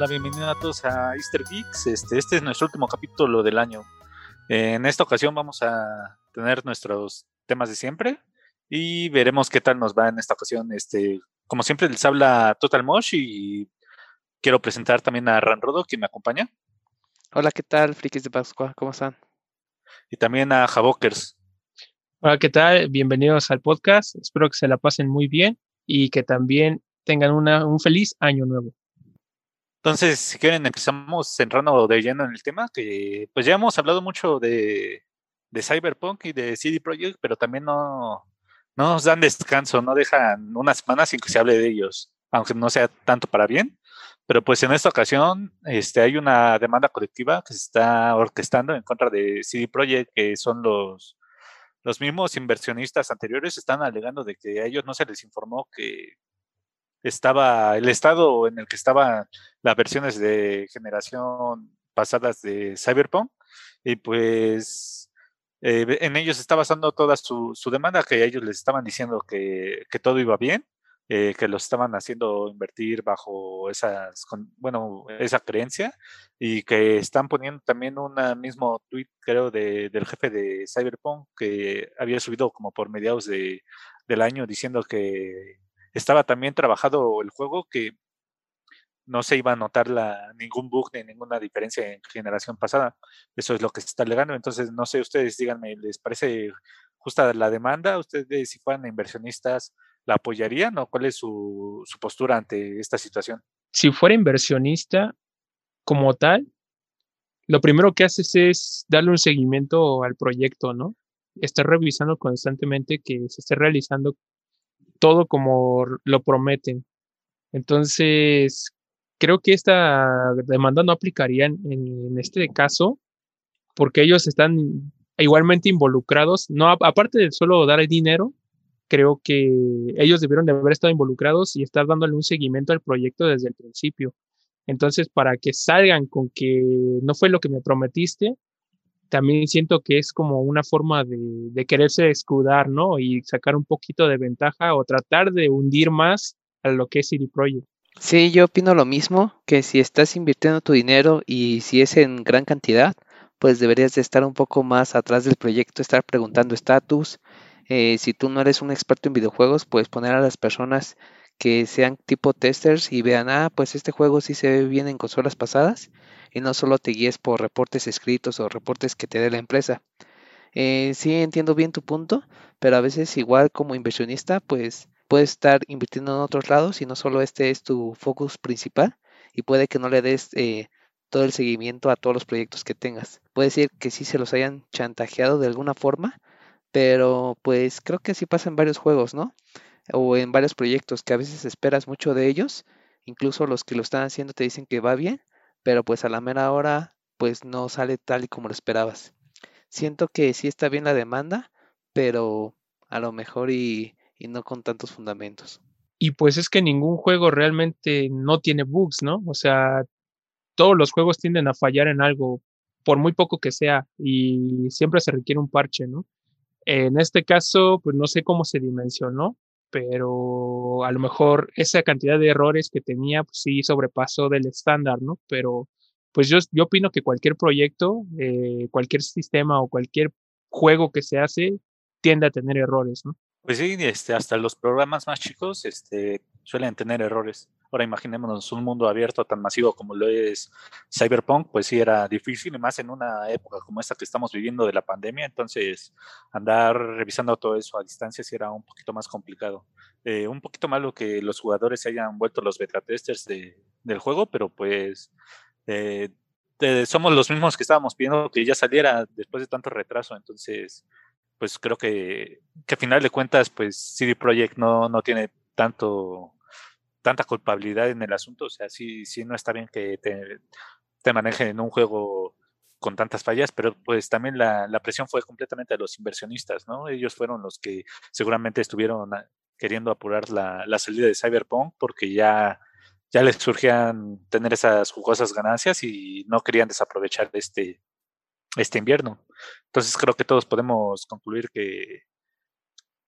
La bienvenida a todos a Easter Geeks. Este, este es nuestro último capítulo del año. En esta ocasión vamos a tener nuestros temas de siempre y veremos qué tal nos va en esta ocasión. Este, como siempre les habla Total Mosh y quiero presentar también a Ranrodo, quien me acompaña. Hola, ¿qué tal, frikis de Pascua? ¿Cómo están? Y también a Javokers. Hola, ¿qué tal? Bienvenidos al podcast. Espero que se la pasen muy bien y que también tengan una, un feliz año nuevo. Entonces, si quieren, empezamos centrando de lleno en el tema, que pues ya hemos hablado mucho de, de Cyberpunk y de CD Projekt, pero también no, no nos dan descanso, no dejan una semana sin que se hable de ellos, aunque no sea tanto para bien. Pero pues en esta ocasión este, hay una demanda colectiva que se está orquestando en contra de CD Projekt, que son los, los mismos inversionistas anteriores, están alegando de que a ellos no se les informó que estaba el estado en el que estaban las versiones de generación pasadas de Cyberpunk y pues eh, en ellos está basando toda su, demanda que ellos les estaban diciendo que, todo iba bien, eh, que los estaban haciendo invertir bajo esas, bueno, esa creencia y que están poniendo también un mismo tweet, creo, de, del jefe de Cyberpunk que había subido como por mediados de, del año diciendo que estaba también trabajado el juego que no se iba a notar ningún bug ni ninguna diferencia en generación pasada. Eso es lo que se está alegando. Entonces, no sé, ustedes díganme, ¿les parece justa la demanda? ¿Ustedes, si fueran inversionistas, la apoyarían o cuál es su, su postura ante esta situación? Si fuera inversionista como tal, lo primero que haces es darle un seguimiento al proyecto, ¿no? Estar revisando constantemente que se esté realizando todo como lo prometen. Entonces, creo que esta demanda no aplicaría en, este caso porque ellos están igualmente involucrados, no aparte de solo dar el dinero, creo que ellos debieron de haber estado involucrados y estar dándole un seguimiento al proyecto desde el principio. Entonces, para que salgan con que no fue lo que me prometiste, también siento que es como una forma de, quererse escudar, ¿no? Y sacar un poquito de ventaja o tratar de hundir más a lo que es CD Projekt. Sí, yo opino lo mismo, que si estás invirtiendo tu dinero y si es en gran cantidad, pues deberías de estar un poco más atrás del proyecto, estar preguntando estatus. Eh, si tú no eres un experto en videojuegos, puedes poner a las personas que sean tipo testers y vean, ah, pues este juego sí se ve bien en consolas pasadas y no solo te guíes por reportes escritos o reportes que te dé la empresa. Eh, sí entiendo bien tu punto, pero a veces igual como inversionista, pues puedes estar invirtiendo en otros lados y no solo este es tu focus principal y puede que no le des eh, todo el seguimiento a todos los proyectos que tengas. Puede ser que sí se los hayan chantajeado de alguna forma, pero pues creo que así pasa en varios juegos, ¿no? O en varios proyectos que a veces esperas mucho de ellos, incluso los que lo están haciendo te dicen que va bien, pero pues a la mera hora pues no sale tal y como lo esperabas. Siento que sí está bien la demanda, pero a lo mejor y, y no con tantos fundamentos. Y pues es que ningún juego realmente no tiene bugs, ¿no? O sea, todos los juegos tienden a fallar en algo, por muy poco que sea, y siempre se requiere un parche, ¿no? En este caso, pues no sé cómo se dimensionó, pero a lo mejor esa cantidad de errores que tenía, pues sí sobrepasó del estándar, ¿no? Pero pues yo, yo opino que cualquier proyecto, eh, cualquier sistema o cualquier juego que se hace tiende a tener errores, ¿no? Pues sí, este, hasta los programas más chicos este, suelen tener errores. Ahora imaginémonos un mundo abierto tan masivo como lo es Cyberpunk, pues sí era difícil, y más en una época como esta que estamos viviendo de la pandemia, entonces andar revisando todo eso a distancia sí era un poquito más complicado. Eh, un poquito malo que los jugadores se hayan vuelto los beta testers de, del juego, pero pues eh, somos los mismos que estábamos pidiendo que ya saliera después de tanto retraso, entonces pues creo que, que a final de cuentas, pues CD Projekt no, no tiene tanto tanta culpabilidad en el asunto, o sea, sí, sí no está bien que te, manejen en un juego con tantas fallas, pero pues también la, presión fue completamente de los inversionistas, ¿no? Ellos fueron los que seguramente estuvieron queriendo apurar la, la salida de Cyberpunk porque ya, ya les surgían tener esas jugosas ganancias y no querían desaprovechar este, este invierno. Entonces creo que todos podemos concluir que,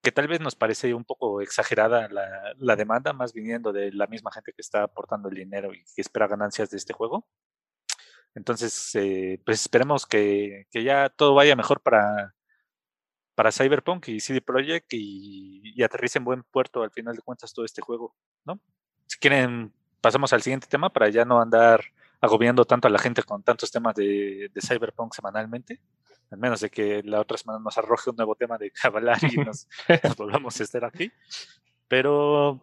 que tal vez nos parece un poco exagerada la, la, demanda, más viniendo de la misma gente que está aportando el dinero y que espera ganancias de este juego. Entonces, eh, pues esperemos que, que, ya todo vaya mejor para, para Cyberpunk y CD Projekt y, y, aterrice en buen puerto al final de cuentas todo este juego, ¿no? Si quieren, pasamos al siguiente tema para ya no andar agobiando tanto a la gente con tantos temas de, de Cyberpunk semanalmente, al menos de que la otra semana nos arroje un nuevo tema de Cabalar y nos, nos volvamos a estar aquí. Pero,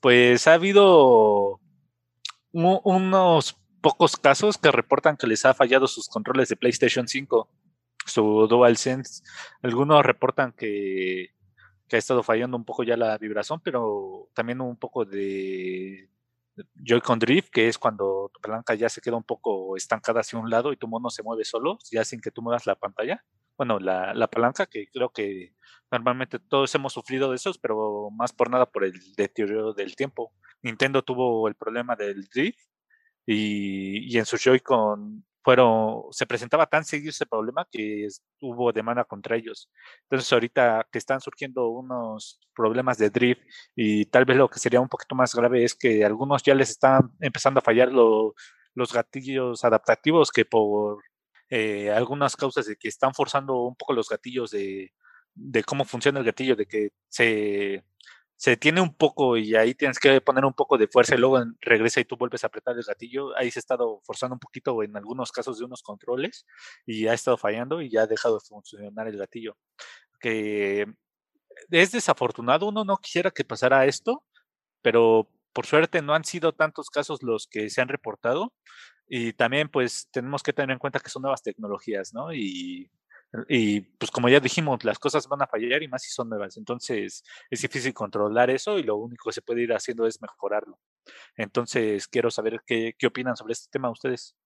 pues ha habido unos pocos casos que reportan que les ha fallado sus controles de PlayStation 5, su DualSense. Algunos reportan que, que ha estado fallando un poco ya la vibración, pero también un poco de Joy-Con Drift, que es cuando tu palanca ya se queda un poco estancada hacia un lado y tu mono se mueve solo, ya sin que tú muevas la pantalla. Bueno, la, la palanca, que creo que normalmente todos hemos sufrido de esos, pero más por nada por el deterioro del tiempo. Nintendo tuvo el problema del drift y, y en su Joy-Con fueron, se presentaba tan seguido ese problema que hubo demanda contra ellos. Entonces ahorita que están surgiendo unos problemas de drift y tal vez lo que sería un poquito más grave es que algunos ya les están empezando a fallar lo, los gatillos adaptativos que por eh, algunas causas de que están forzando un poco los gatillos de, de cómo funciona el gatillo, de que se se detiene un poco y ahí tienes que poner un poco de fuerza y luego regresa y tú vuelves a apretar el gatillo. Ahí se ha estado forzando un poquito en algunos casos de unos controles y ha estado fallando y ya ha dejado de funcionar el gatillo. Que es desafortunado, uno no quisiera que pasara esto, pero por suerte no han sido tantos casos los que se han reportado y también pues tenemos que tener en cuenta que son nuevas tecnologías, ¿no? Y y pues como ya dijimos, las cosas van a fallar y más si son nuevas. Entonces es difícil controlar eso y lo único que se puede ir haciendo es mejorarlo. Entonces quiero saber qué, qué opinan sobre este tema ustedes.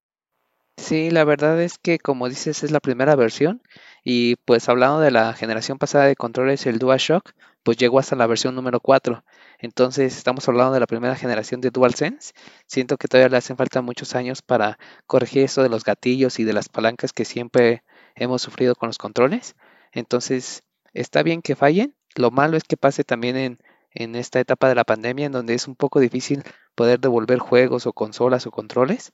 Sí, la verdad es que como dices es la primera versión y pues hablando de la generación pasada de controles, el DualShock, pues llegó hasta la versión número 4. Entonces estamos hablando de la primera generación de DualSense. Siento que todavía le hacen falta muchos años para corregir eso de los gatillos y de las palancas que siempre hemos sufrido con los controles. Entonces, está bien que fallen. Lo malo es que pase también en, en esta etapa de la pandemia en donde es un poco difícil poder devolver juegos o consolas o controles.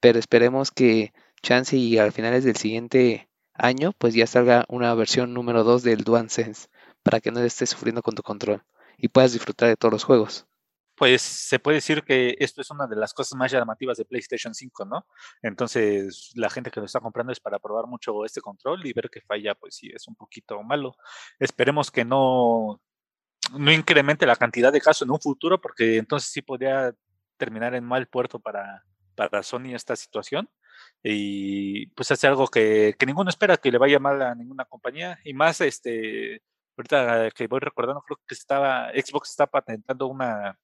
Pero esperemos que chance y al finales del siguiente año pues ya salga una versión número 2 del DualSense para que no estés sufriendo con tu control y puedas disfrutar de todos los juegos pues se puede decir que esto es una de las cosas más llamativas de PlayStation 5, ¿no? Entonces, la gente que lo está comprando es para probar mucho este control y ver que falla, pues sí, es un poquito malo. Esperemos que no, no incremente la cantidad de casos en un futuro, porque entonces sí podría terminar en mal puerto para, para Sony esta situación. Y pues hace algo que, que ninguno espera que le vaya mal a ninguna compañía. Y más, este, ahorita que voy recordando, creo que estaba, Xbox está patentando una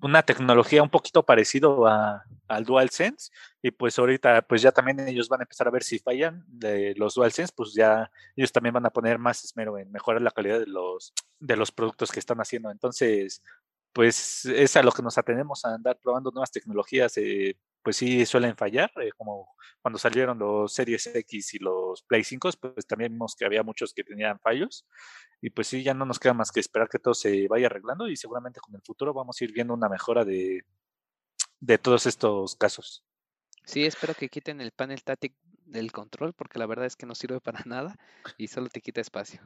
una tecnología un poquito parecido a, al DualSense y pues ahorita pues ya también ellos van a empezar a ver si fallan de los DualSense, pues ya ellos también van a poner más esmero en mejorar la calidad de los, de los productos que están haciendo. Entonces, pues es a lo que nos atenemos a andar probando nuevas tecnologías. Eh, pues sí suelen fallar, eh, como cuando salieron los Series X y los Play 5, pues también vimos que había muchos que tenían fallos, y pues sí, ya no nos queda más que esperar que todo se vaya arreglando y seguramente con el futuro vamos a ir viendo una mejora de, de todos estos casos. Sí, espero que quiten el panel táctil del control, porque la verdad es que no sirve para nada y solo te quita espacio.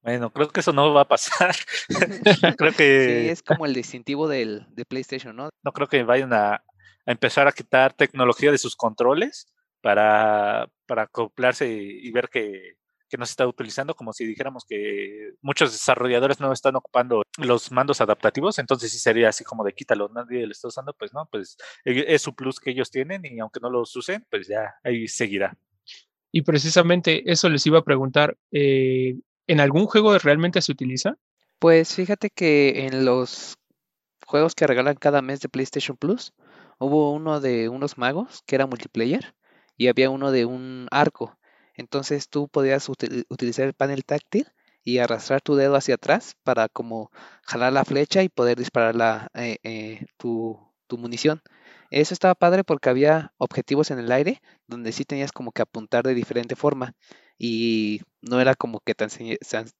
Bueno, creo que eso no va a pasar. creo que. Sí, es como el distintivo del, de PlayStation, ¿no? No creo que vayan a, a empezar a quitar tecnología de sus controles para, para acoplarse y, ver que, que, no se está utilizando, como si dijéramos que muchos desarrolladores no están ocupando los mandos adaptativos, entonces sí sería así como de quítalo, nadie lo está usando, pues no, pues e, es su plus que ellos tienen y aunque no los usen, pues ya ahí seguirá. Y precisamente eso les iba a preguntar, eh, ¿en algún juego realmente se utiliza? Pues fíjate que en los juegos que regalan cada mes de PlayStation Plus, hubo uno de unos magos que era multiplayer y había uno de un arco. Entonces tú podías utilizar el panel táctil y arrastrar tu dedo hacia atrás para como jalar la flecha y poder disparar la, eh, eh, tu, munición. Eso estaba padre porque había objetivos en el aire donde sí tenías como que apuntar de diferente forma y no era como que tan,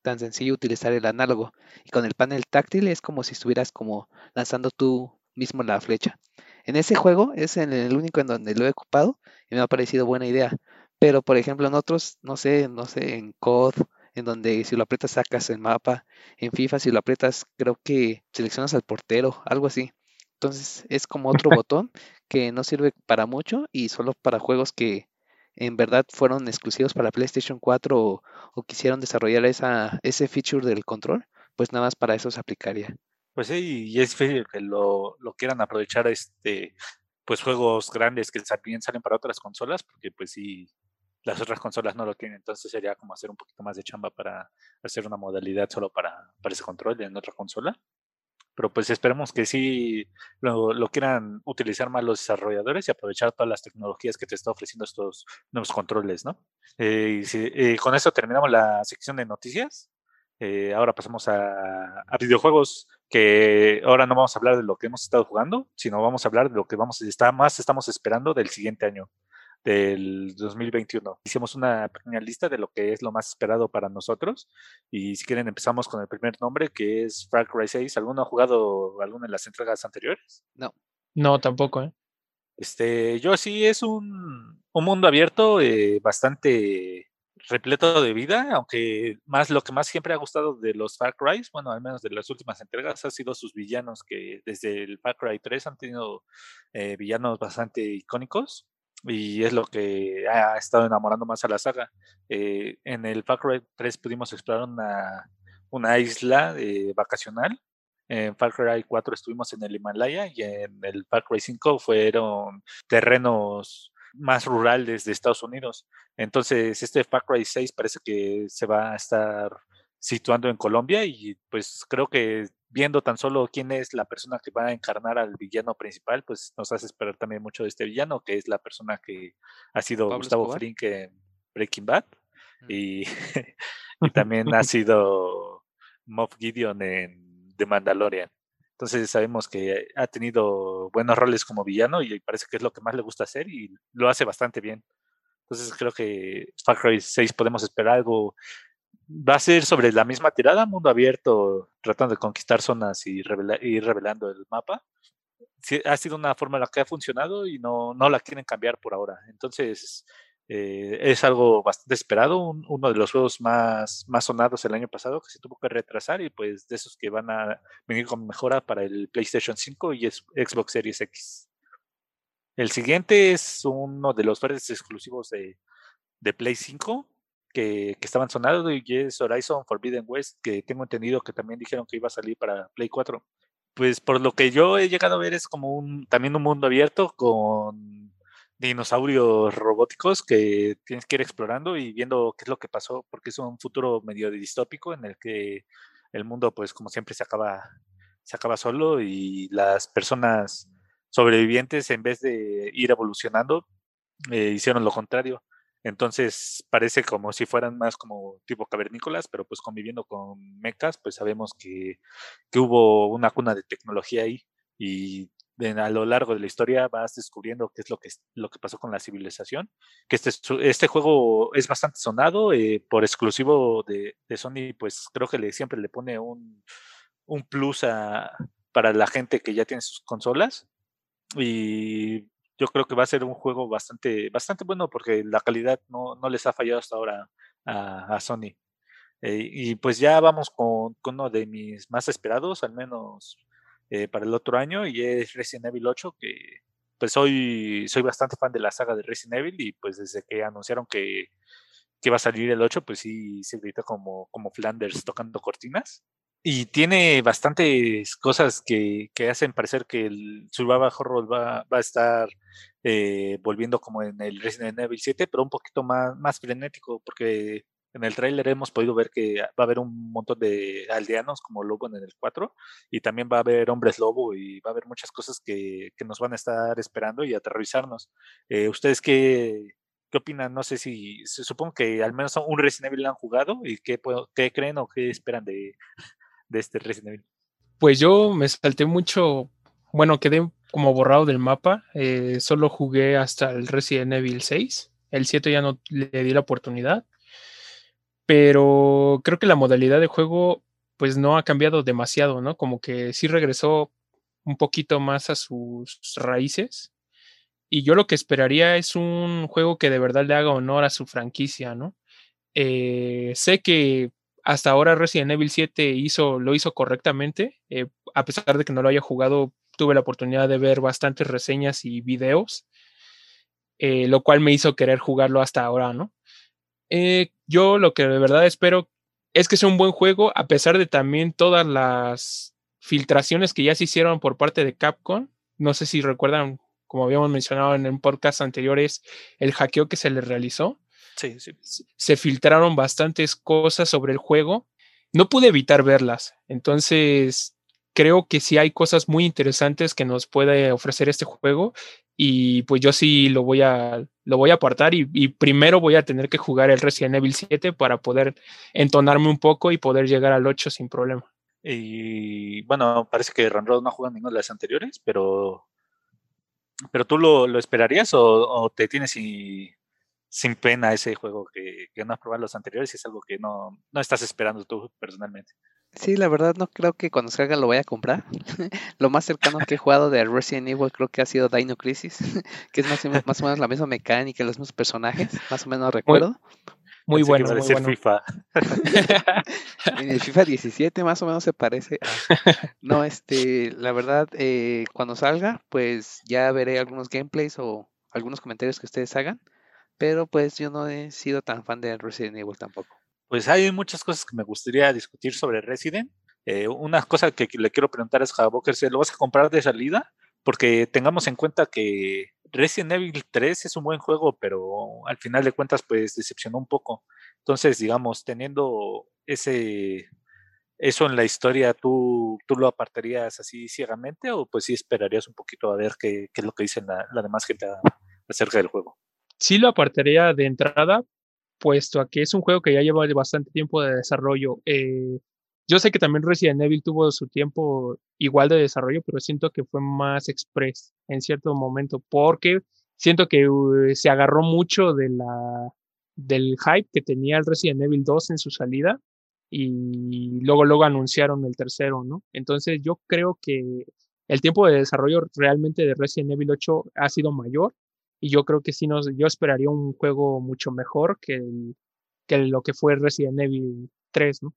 tan sencillo utilizar el análogo. Y con el panel táctil es como si estuvieras como lanzando tú mismo la flecha. En ese juego es el único en donde lo he ocupado y me ha parecido buena idea. Pero por ejemplo en otros, no sé, no sé, en COD, en donde si lo aprietas sacas el mapa. En FIFA si lo aprietas creo que seleccionas al portero, algo así. Entonces es como otro botón que no sirve para mucho y solo para juegos que en verdad fueron exclusivos para PlayStation 4 o, quisieron desarrollar esa, ese feature del control, pues nada más para eso se aplicaría. Pues sí, y es difícil que lo, lo quieran aprovechar este pues juegos grandes que también salen para otras consolas, porque pues sí, las otras consolas no lo tienen, entonces sería como hacer un poquito más de chamba para hacer una modalidad solo para, para ese control en otra consola pero pues esperemos que sí lo, quieran utilizar más los desarrolladores y aprovechar todas las tecnologías que te está ofreciendo estos nuevos controles, ¿no? Eh, y eh, con eso terminamos la sección de noticias. Eh, ahora pasamos a, a, videojuegos que ahora no vamos a hablar de lo que hemos estado jugando, sino vamos a hablar de lo que vamos a más estamos esperando del siguiente año del 2021. Hicimos una pequeña lista de lo que es lo más esperado para nosotros y si quieren empezamos con el primer nombre que es Far Cry 6. ¿Alguno ha jugado alguna de las entregas anteriores? No. No, tampoco, ¿eh? Este, yo sí es un, un mundo abierto eh, bastante repleto de vida, aunque más lo que más siempre ha gustado de los Far Cry, bueno, al menos de las últimas entregas, ha sido sus villanos, que desde el Far Cry 3 han tenido eh, villanos bastante icónicos y es lo que ha estado enamorando más a la saga. Eh, en el Far Cry 3 pudimos explorar una, isla eh, vacacional. En Far Cry 4 estuvimos en el Himalaya y en el Far Cry 5 fueron terrenos más rurales de Estados Unidos. Entonces, este Far Cry 6 parece que se va a estar situando en Colombia y pues creo que viendo tan solo quién es la persona que va a encarnar al villano principal, pues nos hace esperar también mucho de este villano, que es la persona que ha sido Gustavo Frink en Breaking Bad mm. y, también ha sido Moff Gideon en The Mandalorian. Entonces sabemos que ha tenido buenos roles como villano y parece que es lo que más le gusta hacer y lo hace bastante bien. Entonces creo que Far Cry 6 podemos esperar algo va a ser sobre la misma tirada, mundo abierto, tratando de conquistar zonas y ir revelando el mapa. ha sido una fórmula que ha funcionado y no, no la quieren cambiar por ahora. Entonces, eh, es algo bastante esperado, uno de los juegos más, más sonados el año pasado que se tuvo que retrasar y pues de esos que van a venir con mejora para el PlayStation 5 y Xbox Series X. El siguiente es uno de los verdes exclusivos de, de Play 5, que, estaban sonando y es Horizon Forbidden West, que tengo entendido que también dijeron que iba a salir para Play 4. Pues por lo que yo he llegado a ver es como un también un mundo abierto con dinosaurios robóticos que tienes que ir explorando y viendo qué es lo que pasó, porque es un futuro medio distópico en el que el mundo, pues como siempre, se acaba, se acaba solo y las personas sobrevivientes, en vez de ir evolucionando, eh, hicieron lo contrario. Entonces parece como si fueran más como tipo cavernícolas, pero pues conviviendo con mecas, pues sabemos que, que hubo una cuna de tecnología ahí y a lo largo de la historia vas descubriendo qué es lo que, lo que pasó con la civilización. Que este, este juego es bastante sonado, eh, por exclusivo de, de, Sony, pues creo que le, siempre le pone un, un plus a, para la gente que ya tiene sus consolas. Y yo creo que va a ser un juego bastante, bastante bueno porque la calidad no, no les ha fallado hasta ahora a, a Sony. Eh, y pues ya vamos con, uno de mis más esperados, al menos eh, para el otro año, y es Resident Evil 8, que pues soy, soy bastante fan de la saga de Resident Evil y pues desde que anunciaron que, que va a salir el 8, pues sí se grita como, como Flanders tocando cortinas. Y tiene bastantes cosas que, que hacen parecer que el Survival Horror va, va a estar eh, volviendo como en el Resident Evil 7, pero un poquito más, más frenético, porque en el tráiler hemos podido ver que va a haber un montón de aldeanos como lobo en el 4 y también va a haber hombres lobo y va a haber muchas cosas que, que nos van a estar esperando y aterrorizarnos. Eh, ¿Ustedes qué, qué opinan? No sé si, supongo que al menos un Resident Evil han jugado y qué, qué creen o qué esperan de, de este Resident Evil. Pues yo me salté mucho, bueno, quedé como borrado del mapa, eh, solo jugué hasta el Resident Evil 6, el 7 ya no le di la oportunidad pero creo que la modalidad de juego pues no ha cambiado demasiado, ¿no? Como que sí regresó un poquito más a sus raíces. Y yo lo que esperaría es un juego que de verdad le haga honor a su franquicia, ¿no? Eh, sé que hasta ahora Resident Evil 7 hizo, lo hizo correctamente. Eh, a pesar de que no lo haya jugado, tuve la oportunidad de ver bastantes reseñas y videos, eh, lo cual me hizo querer jugarlo hasta ahora, ¿no? Eh, yo lo que de verdad espero es que sea un buen juego, a pesar de también todas las filtraciones que ya se hicieron por parte de Capcom. No sé si recuerdan, como habíamos mencionado en un podcast anteriores, el hackeo que se le realizó. Sí, sí. Se filtraron bastantes cosas sobre el juego. No pude evitar verlas. Entonces, creo que sí hay cosas muy interesantes que nos puede ofrecer este juego y pues yo sí lo voy a, lo voy a apartar y, primero voy a tener que jugar el Resident Evil 7 para poder entonarme un poco y poder llegar al 8 sin problema. Y bueno, parece que Ranrod no ha jugado ninguna de las anteriores, pero, pero tú lo, lo esperarías o, te tienes sin pena ese juego que, que no has probado los anteriores y es algo que no, no estás esperando tú personalmente. Sí, la verdad no creo que cuando salga lo vaya a comprar. lo más cercano que he jugado de Resident Evil creo que ha sido Dino Crisis, que es más o, menos, más o menos la misma mecánica, los mismos personajes, más o menos recuerdo. Muy, bueno, muy bueno. FIFA. en el FIFA 17 más o menos se parece. No, este, la verdad, eh, cuando salga, pues ya veré algunos gameplays o algunos comentarios que ustedes hagan, pero pues yo no he sido tan fan de Resident Evil tampoco. Pues hay muchas cosas que me gustaría discutir sobre Resident. Eh, una cosa que le quiero preguntar es, Javoker, ¿se lo vas a comprar de salida? Porque tengamos en cuenta que Resident Evil 3 es un buen juego, pero al final de cuentas, pues decepcionó un poco. Entonces, digamos, teniendo ese eso en la historia, ¿tú, tú lo apartarías así ciegamente o pues sí esperarías un poquito a ver qué, qué es lo que dicen la, la demás gente acerca del juego? Sí lo apartaría de entrada, puesto a que es un juego que ya lleva bastante tiempo de desarrollo. Eh, yo sé que también Resident Evil tuvo su tiempo igual de desarrollo, pero siento que fue más express en cierto momento, porque siento que uh, se agarró mucho de la, del hype que tenía el Resident Evil 2 en su salida y luego, luego anunciaron el tercero, ¿no? Entonces yo creo que el tiempo de desarrollo realmente de Resident Evil 8 ha sido mayor y yo creo que sí nos, yo esperaría un juego mucho mejor que, que lo que fue Resident Evil 3, ¿no?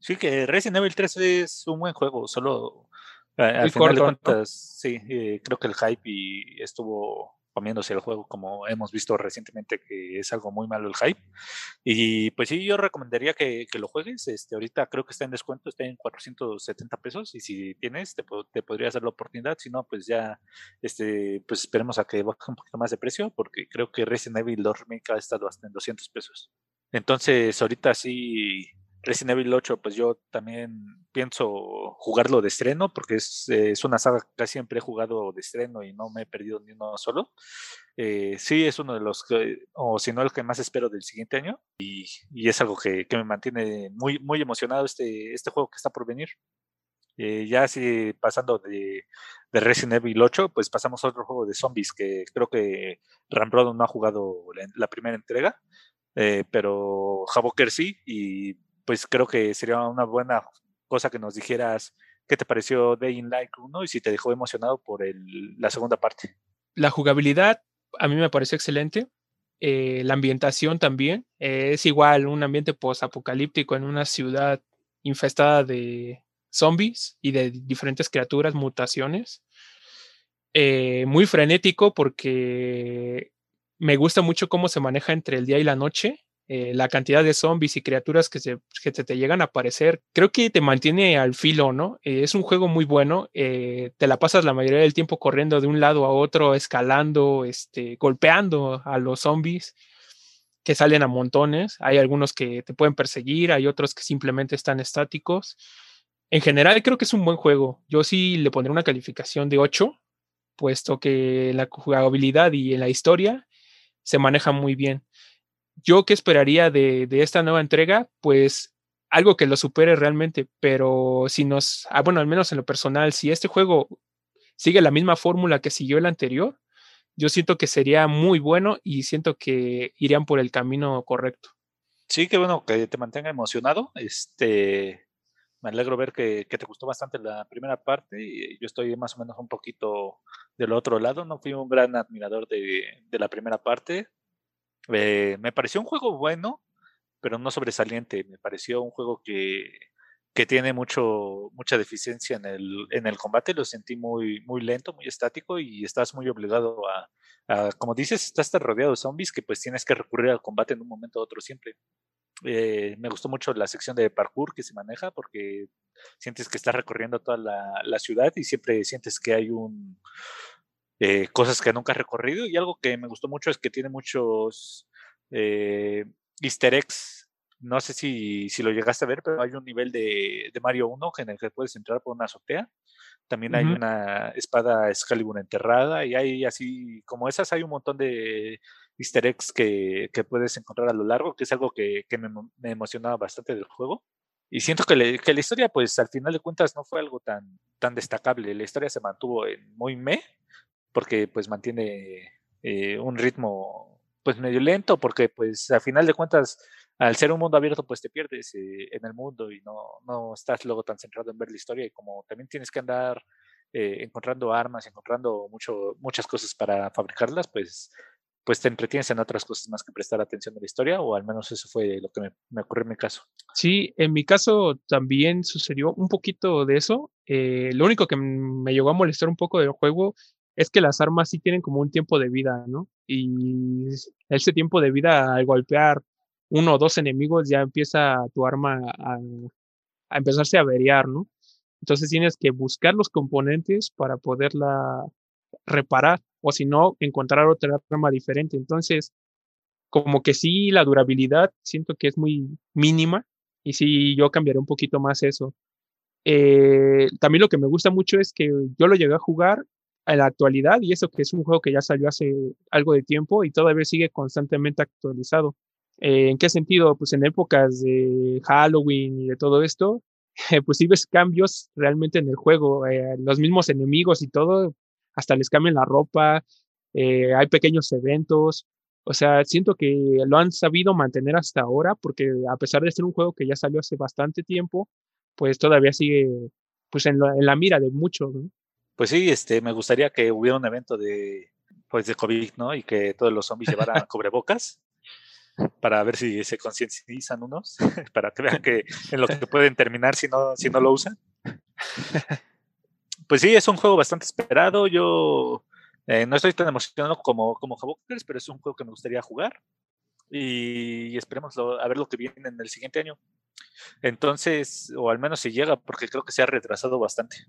Sí, que Resident Evil 3 es un buen juego, solo al final de cuentas, sí, eh, creo que el hype y estuvo comiéndose el juego, como hemos visto recientemente que es algo muy malo el hype. Y pues sí, yo recomendaría que, que lo juegues. Este, ahorita creo que está en descuento, está en 470 pesos y si tienes, te, te podría hacer la oportunidad. Si no, pues ya, este, pues esperemos a que baje un poquito más de precio, porque creo que Resident Evil 2 Remake ha estado hasta en 200 pesos. Entonces, ahorita sí Resident Evil 8, pues yo también pienso jugarlo de estreno, porque es, es, una saga que siempre he jugado de estreno y no me he perdido ni uno solo. Eh, sí, es uno de los que, o si no, el que más espero del siguiente año, y, y es algo que, que, me mantiene muy, muy emocionado este, este juego que está por venir. Eh, ya así pasando de, de, Resident Evil 8, pues pasamos a otro juego de zombies que creo que Rambrod no ha jugado la, la primera entrega, eh, pero Havoker sí, y pues creo que sería una buena cosa que nos dijeras qué te pareció Day in Light 1 y si te dejó emocionado por el, la segunda parte. La jugabilidad a mí me pareció excelente. Eh, la ambientación también. Eh, es igual un ambiente post-apocalíptico en una ciudad infestada de zombies y de diferentes criaturas, mutaciones. Eh, muy frenético porque me gusta mucho cómo se maneja entre el día y la noche eh, la cantidad de zombies y criaturas que se, que te llegan a aparecer, creo que te mantiene al filo, ¿no? Eh, es un juego muy bueno, eh, te la pasas la mayoría del tiempo corriendo de un lado a otro, escalando, este, golpeando a los zombies, que salen a montones. Hay algunos que te pueden perseguir, hay otros que simplemente están estáticos. En general creo que es un buen juego. Yo sí le pondré una calificación de 8, puesto que la jugabilidad y en la historia se maneja muy bien. Yo qué esperaría de, de esta nueva entrega, pues algo que lo supere realmente, pero si nos, ah, bueno, al menos en lo personal, si este juego sigue la misma fórmula que siguió el anterior, yo siento que sería muy bueno y siento que irían por el camino correcto. Sí, qué bueno que te mantenga emocionado. Este, me alegro ver que, te gustó bastante la primera parte. Yo estoy más o menos un poquito del otro lado. No fui un gran admirador de, la primera parte. Eh, me pareció un juego bueno, pero no sobresaliente. Me pareció un juego que, que tiene mucho, mucha deficiencia en el, en el combate. Lo sentí muy, muy lento, muy estático y estás muy obligado a, como dices, estás rodeado de zombies que pues tienes que recurrir al combate en un momento u otro siempre. Eh, me gustó mucho la sección de parkour que se maneja porque sientes que estás recorriendo toda la, la ciudad y siempre sientes que hay un eh, cosas que nunca has recorrido y algo que me gustó mucho es que tiene muchos eh, easter eggs. No sé si, si, lo llegaste a ver, pero hay un nivel de, de, Mario 1 en el que puedes entrar por una azotea. También hay una espada Excalibur enterrada y hay así como esas, hay un montón de easter eggs que, que puedes encontrar a lo largo, que es algo que, que me, me, emocionaba bastante del juego. Y siento que, que, la historia, pues al final de cuentas, no fue algo tan, tan destacable. La historia se mantuvo en muy me, porque pues mantiene eh, un ritmo pues medio lento, porque pues al final de cuentas, al ser un mundo abierto, pues te pierdes eh, en el mundo y no, no estás luego tan centrado en ver la historia y como también tienes que andar eh, encontrando armas, encontrando mucho, muchas cosas para fabricarlas, pues pues te entretienes en otras cosas más que prestar atención a la historia, o al menos eso fue lo que me, me ocurrió en mi caso. Sí, en mi caso también sucedió un poquito de eso. lo único que me llegó a molestar un poco del juego es que las armas sí tienen como un tiempo de vida, ¿no? Y ese tiempo de vida al golpear uno o dos enemigos ya empieza tu arma a, empezarse a averiar, ¿no? Entonces tienes que buscar los componentes para poderla reparar o si no, encontrar otra arma diferente. Entonces, como que sí, la durabilidad siento que es muy mínima y sí, yo cambiaré un poquito más eso. Eh, también lo que me gusta mucho es que yo lo llegué a jugar en la actualidad y eso que es un juego que ya salió hace algo de tiempo y todavía sigue constantemente actualizado. Eh, ¿En qué sentido? Pues en épocas de Halloween y de todo esto, pues sí ves cambios realmente en el juego. Eh, los mismos enemigos y todo, hasta les cambian la ropa, eh, hay pequeños eventos. O sea, siento que lo han sabido mantener hasta ahora porque a pesar de ser un juego que ya salió hace bastante tiempo, pues todavía sigue pues en, en la mira de muchos. ¿no? Pues sí, este, me gustaría que hubiera un evento de, pues de COVID, ¿no? Y que todos los zombies llevaran cubrebocas para ver si se concientizan unos, para que vean que en lo que pueden terminar si no, si no lo usan. Pues sí, es un juego bastante esperado. Yo eh, no estoy tan emocionado como, como Havokers, pero es un juego que me gustaría jugar. Y esperemos a ver lo que viene en el siguiente año. Entonces, o al menos si llega, porque creo que se ha retrasado bastante.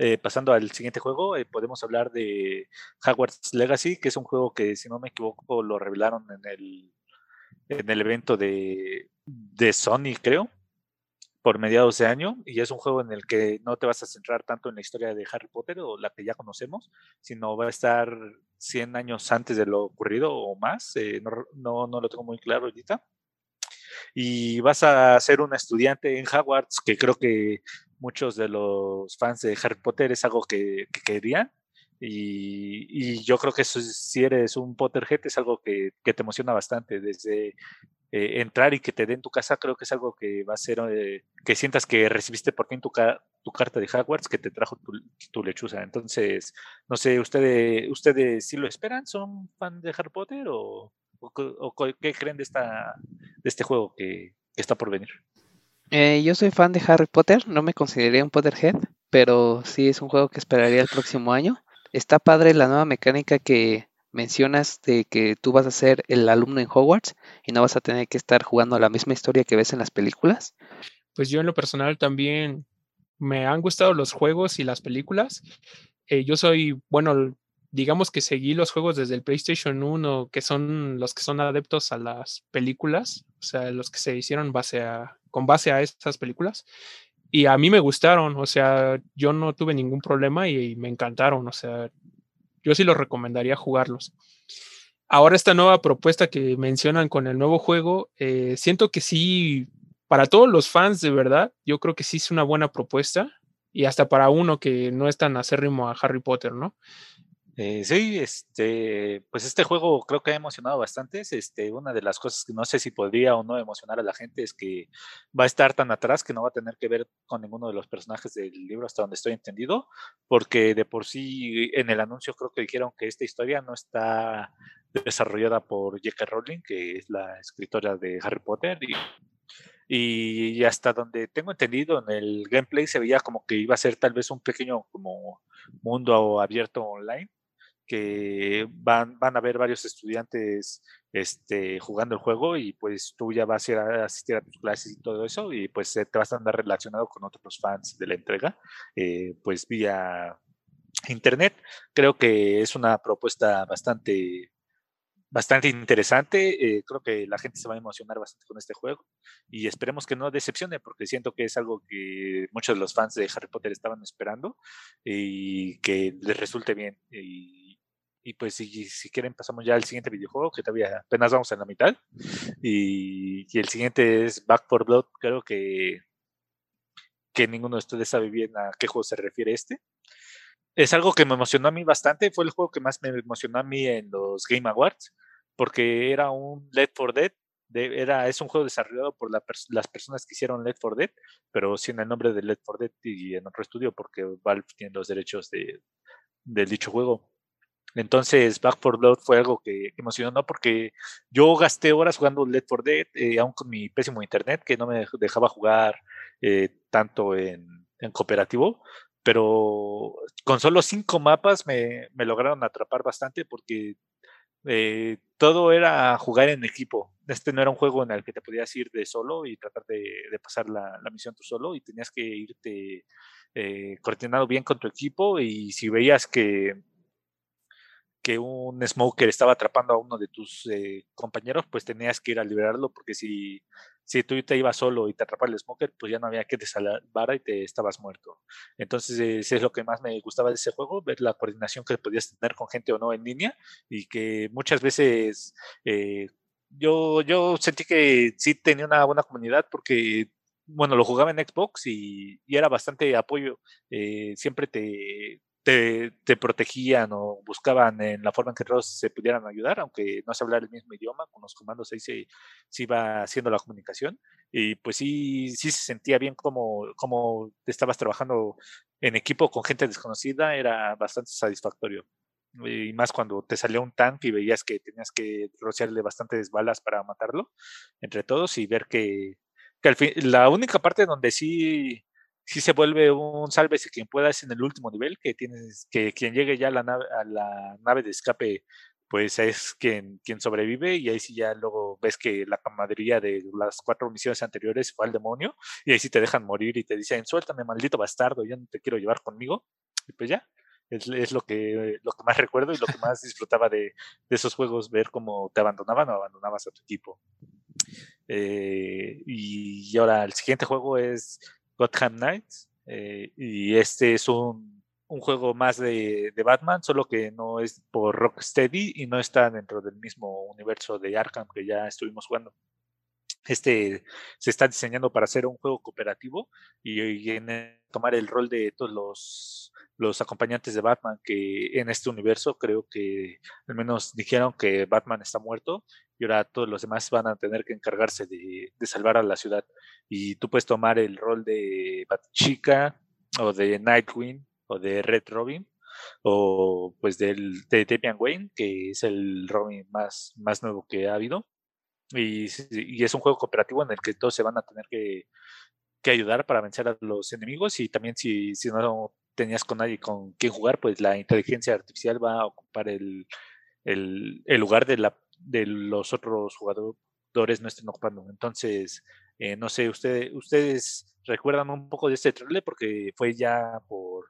Eh, pasando al siguiente juego, eh, podemos hablar de Hogwarts Legacy, que es un juego que, si no me equivoco, lo revelaron en el, en el evento de, de Sony, creo, por mediados de año. Y es un juego en el que no te vas a centrar tanto en la historia de Harry Potter o la que ya conocemos, sino va a estar 100 años antes de lo ocurrido o más. Eh, no, no, no lo tengo muy claro ahorita y vas a ser un estudiante en Hogwarts, que creo que muchos de los fans de Harry Potter es algo que, querían. Y, yo creo que si eres un Potterhead es algo que, te emociona bastante. Desde eh, entrar y que te den tu casa, creo que es algo que va a ser eh, que sientas que recibiste por fin tu, tu carta de Hogwarts que te trajo tu, lechuza. Entonces, no sé, ¿ustedes, ¿ustedes sí lo esperan? ¿Son fan de Harry Potter o, qué creen de, esta, de este juego que está por venir? Eh, yo soy fan de Harry Potter, no me consideraría un Potterhead, pero sí es un juego que esperaría el próximo año. Está padre la nueva mecánica que mencionas de que tú vas a ser el alumno en Hogwarts y no vas a tener que estar jugando la misma historia que ves en las películas. Pues yo en lo personal también me han gustado los juegos y las películas. Eh, yo soy, bueno, digamos que seguí los juegos desde el PlayStation 1, que son los que son adeptos a las películas, o sea, los que se hicieron base a, con base a esas películas. Y a mí me gustaron, o sea, yo no tuve ningún problema y, me encantaron, o sea, yo sí los recomendaría jugarlos. Ahora esta nueva propuesta que mencionan con el nuevo juego, eh, siento que sí, para todos los fans de verdad, yo creo que sí es una buena propuesta y hasta para uno que no es tan acérrimo a Harry Potter, ¿no? Eh, sí, este, pues este juego creo que ha emocionado bastante. Este, una de las cosas que no sé si podría o no emocionar a la gente es que va a estar tan atrás que no va a tener que ver con ninguno de los personajes del libro hasta donde estoy entendido, porque de por sí en el anuncio creo que dijeron que esta historia no está desarrollada por J.K. Rowling, que es la escritora de Harry Potter y y hasta donde tengo entendido en el gameplay se veía como que iba a ser tal vez un pequeño como mundo abierto online que van, van a ver varios estudiantes este, jugando el juego y pues tú ya vas a, ir a asistir a tus clases y todo eso y pues te vas a andar relacionado con otros fans de la entrega, eh, pues vía internet. Creo que es una propuesta bastante bastante interesante. Eh, creo que la gente se va a emocionar bastante con este juego y esperemos que no decepcione porque siento que es algo que muchos de los fans de Harry Potter estaban esperando y que les resulte bien. Pues si, si, quieren pasamos ya al siguiente videojuego que todavía apenas vamos en la mitad y, y el siguiente es Back for Blood. Creo que, que ninguno de ustedes sabe bien a qué juego se refiere este es algo que me emocionó a mí bastante. Fue el juego que más me emocionó a mí en los Game Awards, porque era un Left 4 Dead. era, es un juego desarrollado por las personas que hicieron Left 4 Dead, pero sin el nombre de Left 4 Dead y en otro estudio, porque Valve tiene los derechos de, del dicho juego. Entonces, Back 4 Blood fue algo que, emocionó, porque yo gasté horas jugando Left 4 Dead, eh, aún con mi pésimo internet, que no me dejaba jugar eh, tanto en, en cooperativo, pero con solo cinco mapas me, lograron atrapar bastante porque eh, todo era jugar en equipo. Este no era un juego en el que te podías ir de solo y tratar de, pasar la, misión tú solo y tenías que irte eh, coordinado bien con tu equipo y si veías que que un smoker estaba atrapando a uno de tus eh, compañeros, pues tenías que ir a liberarlo, porque si, si tú te ibas solo y te atrapaba el smoker, pues ya no había que te y te estabas muerto. Entonces, eso es lo que más me gustaba de ese juego, ver la coordinación que podías tener con gente o no en línea, y que muchas veces eh, yo, yo sentí que sí tenía una buena comunidad, porque bueno, lo jugaba en Xbox y, era bastante apoyo. Eh, siempre te, te, protegían o buscaban en la forma en que todos se pudieran ayudar, aunque no se hablara el mismo idioma, con los comandos ahí se, se, iba haciendo la comunicación. Y pues sí, sí se sentía bien como, como estabas trabajando en equipo con gente desconocida, era bastante satisfactorio. Y más cuando te salió un tanque y veías que tenías que rociarle bastantes balas para matarlo entre todos y ver que, que al fin, la única parte donde sí si se vuelve un sálvese quien pueda es en el último nivel, que tienes que quien llegue ya a la nave, a la nave de escape, pues es quien, quien sobrevive y ahí sí ya luego ves que la camaradería de las cuatro misiones anteriores fue al demonio y ahí sí te dejan morir y te dicen, suéltame maldito bastardo, yo no te quiero llevar conmigo. Y pues ya, es, es, lo, que, lo que más recuerdo y lo que más disfrutaba de, de, esos juegos, ver cómo te abandonaban o abandonabas a tu equipo. Eh, y ahora el siguiente juego es Gotham Knights. Eh, y este es un, un juego más de, de, Batman, solo que no es por Rocksteady y no está dentro del mismo universo de Arkham que ya estuvimos jugando. Este se está diseñando para ser un juego cooperativo y, y en tomar el rol de todos los, los acompañantes de Batman que en este universo creo que al menos dijeron que Batman está muerto y ahora todos los demás van a tener que encargarse de, de salvar a la ciudad. Y tú puedes tomar el rol de Batchica o de Nightwing o de Red Robin o pues del, de Damian Wayne, que es el Robin más, más nuevo que ha habido. Y, y, es un juego cooperativo en el que todos se van a tener que, que ayudar para vencer a los enemigos y también si, si no tenías con nadie con quien jugar, pues la inteligencia artificial va a ocupar el, el, el lugar de la de los otros jugadores no estén ocupando. Entonces, eh, no sé, usted, ustedes recuerdan un poco de este trailer porque fue ya por,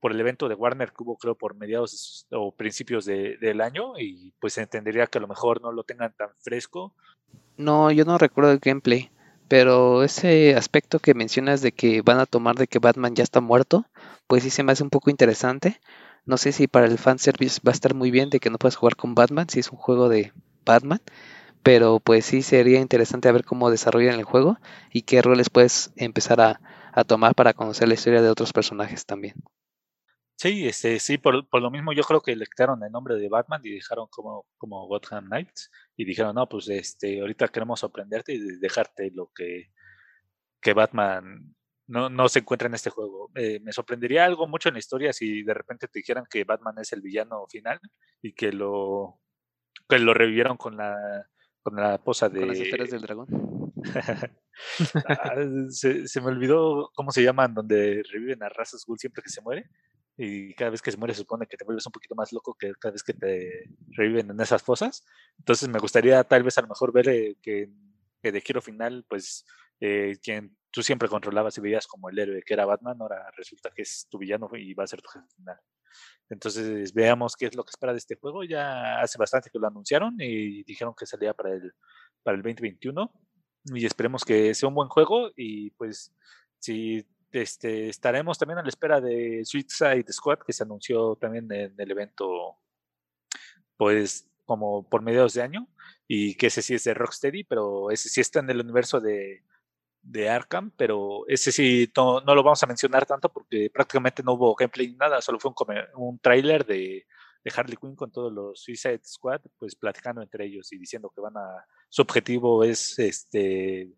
por el evento de Warner que hubo creo por mediados o principios del año y pues entendería que a lo mejor no lo tengan tan fresco. No, yo no recuerdo el gameplay, pero ese aspecto que mencionas de que van a tomar de que Batman ya está muerto, pues sí se me hace un poco interesante. No sé si para el fanservice va a estar muy bien de que no puedas jugar con Batman, si es un juego de Batman, pero pues sí sería interesante ver cómo desarrollan el juego y qué roles puedes empezar a, a tomar para conocer la historia de otros personajes también. Sí, este, sí, por, por, lo mismo yo creo que le quitaron el nombre de Batman y dejaron como, como Gotham Knights y dijeron, no, pues este, ahorita queremos sorprenderte y dejarte lo que, que Batman no, no se encuentra en este juego. Eh, me sorprendería algo mucho en la historia si de repente te dijeran que Batman es el villano final y que lo, que lo revivieron con la, con la esposa de... Con las esferas del dragón. Ah, se, se, me olvidó cómo se llaman, donde reviven a Razas Ghoul siempre que se muere y cada vez que se muere se supone que te vuelves un poquito más loco que cada vez que te reviven en esas fosas. Entonces me gustaría tal vez a lo mejor ver eh, que, de giro final, pues eh, quien tú siempre controlabas y veías como el héroe que era Batman, ahora resulta que es tu villano y va a ser tu jefe final. Entonces veamos qué es lo que espera de este juego. Ya hace bastante que lo anunciaron y dijeron que salía para el, para el 2021 y esperemos que sea un buen juego y pues si este, estaremos también a la espera de Suicide Squad, que se anunció también en el evento, pues como por mediados de año, y que ese sí es de Rocksteady, pero ese sí está en el universo de, de Arkham, pero ese sí no, lo vamos a mencionar tanto porque prácticamente no hubo gameplay ni nada, solo fue un, un tráiler de, de, Harley Quinn con todos los Suicide Squad, pues platicando entre ellos y diciendo que van a, su objetivo es este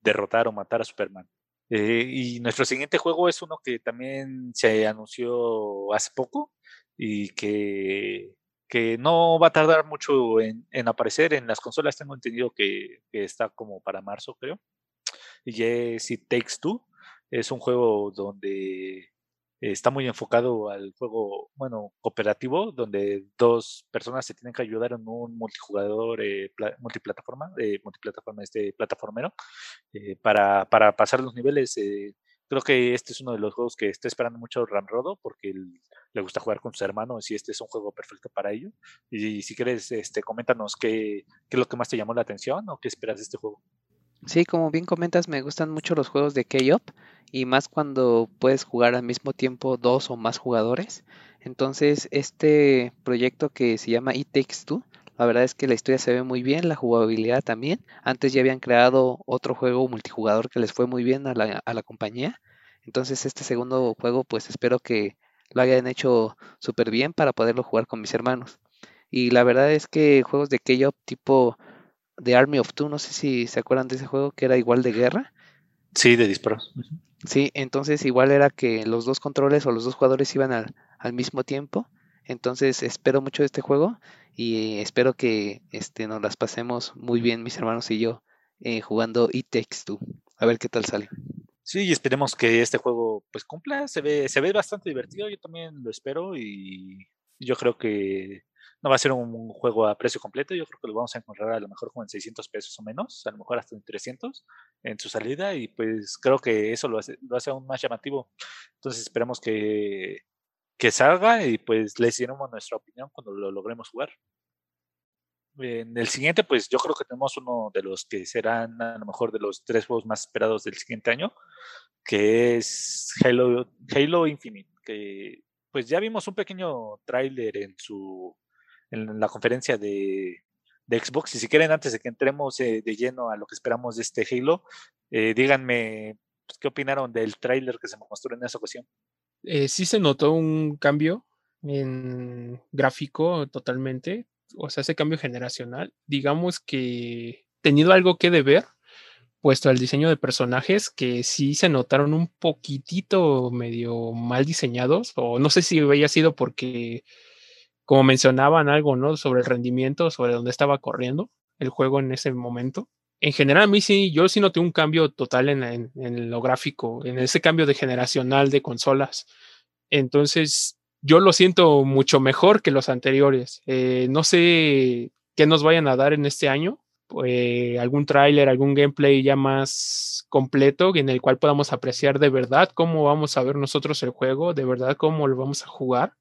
derrotar o matar a Superman. Eh, y nuestro siguiente juego es uno que también se anunció hace poco y que, que no va a tardar mucho en, en, aparecer en las consolas. Tengo entendido que, que, está como para marzo, creo. Y es It Takes Two. Es un juego donde está muy enfocado al juego, bueno, cooperativo, donde dos personas se tienen que ayudar en un multijugador, eh, multiplataforma, eh, multiplataforma, este plataformero, eh, para, para, pasar los niveles. Eh, creo que este es uno de los juegos que está esperando mucho Ramrodo, porque le gusta jugar con sus hermanos y este es un juego perfecto para ello. Y, si quieres, este, coméntanos qué, qué es lo que más te llamó la atención o qué esperas de este juego. Sí, como bien comentas, me gustan mucho los juegos de K-Up y más cuando puedes jugar al mismo tiempo dos o más jugadores. Entonces, este proyecto que se llama It Takes Two, la verdad es que la historia se ve muy bien, la jugabilidad también. Antes ya habían creado otro juego multijugador que les fue muy bien a la, a la compañía. Entonces, este segundo juego, pues espero que lo hayan hecho súper bien para poderlo jugar con mis hermanos. Y la verdad es que juegos de K-Up tipo The Army of Two, no sé si se acuerdan de ese juego que era igual de guerra. Sí, de disparos. Sí, entonces igual era que los dos controles o los dos jugadores iban al, al mismo tiempo. Entonces espero mucho de este juego y espero que este, nos las pasemos muy bien mis hermanos y yo eh, jugando It Takes Two. A ver qué tal sale. Sí, y esperemos que este juego pues cumpla. Se ve, se ve bastante divertido, yo también lo espero y yo creo que no va a ser un, juego a precio completo, yo creo que lo vamos a encontrar a lo mejor como en 600 pesos o menos, a lo mejor hasta en 300 en su salida y pues creo que eso lo hace, lo hace aún más llamativo. Entonces esperemos que, que salga y pues les diremos nuestra opinión cuando lo logremos jugar. En el siguiente, pues yo creo que tenemos uno de los que serán a lo mejor de los tres juegos más esperados del siguiente año, que es Halo, Halo Infinite, que pues ya vimos un pequeño tráiler en su en la conferencia de, Xbox. Y si quieren, antes de que entremos eh, de lleno a lo que esperamos de este Halo, eh, díganme pues, qué opinaron del tráiler que se mostró en esa ocasión. Eh, sí se notó un cambio en gráfico totalmente, o sea, ese cambio generacional. Digamos que tenido algo que deber, puesto al diseño de personajes que sí se notaron un poquitito medio mal diseñados, o no sé si había sido porque como mencionaban algo, ¿no? Sobre el rendimiento, sobre dónde estaba corriendo el juego en ese momento. En general, a mí sí, yo sí noté un cambio total en, lo gráfico, en ese cambio de generacional de consolas. Entonces, yo lo siento mucho mejor que los anteriores. Eh, no sé qué nos vayan a dar en este año, eh, algún tráiler, algún gameplay ya más completo en el cual podamos apreciar de verdad cómo vamos a ver nosotros el juego, de verdad cómo lo vamos a jugar,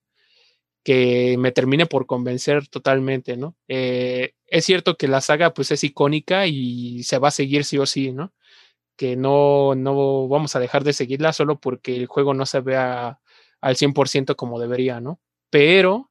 que me termine por convencer totalmente, ¿no? Eh, es cierto que la saga pues es icónica y se va a seguir sí o sí, ¿no? Que no, no vamos a dejar de seguirla solo porque el juego no se vea al 100% como debería, ¿no? Pero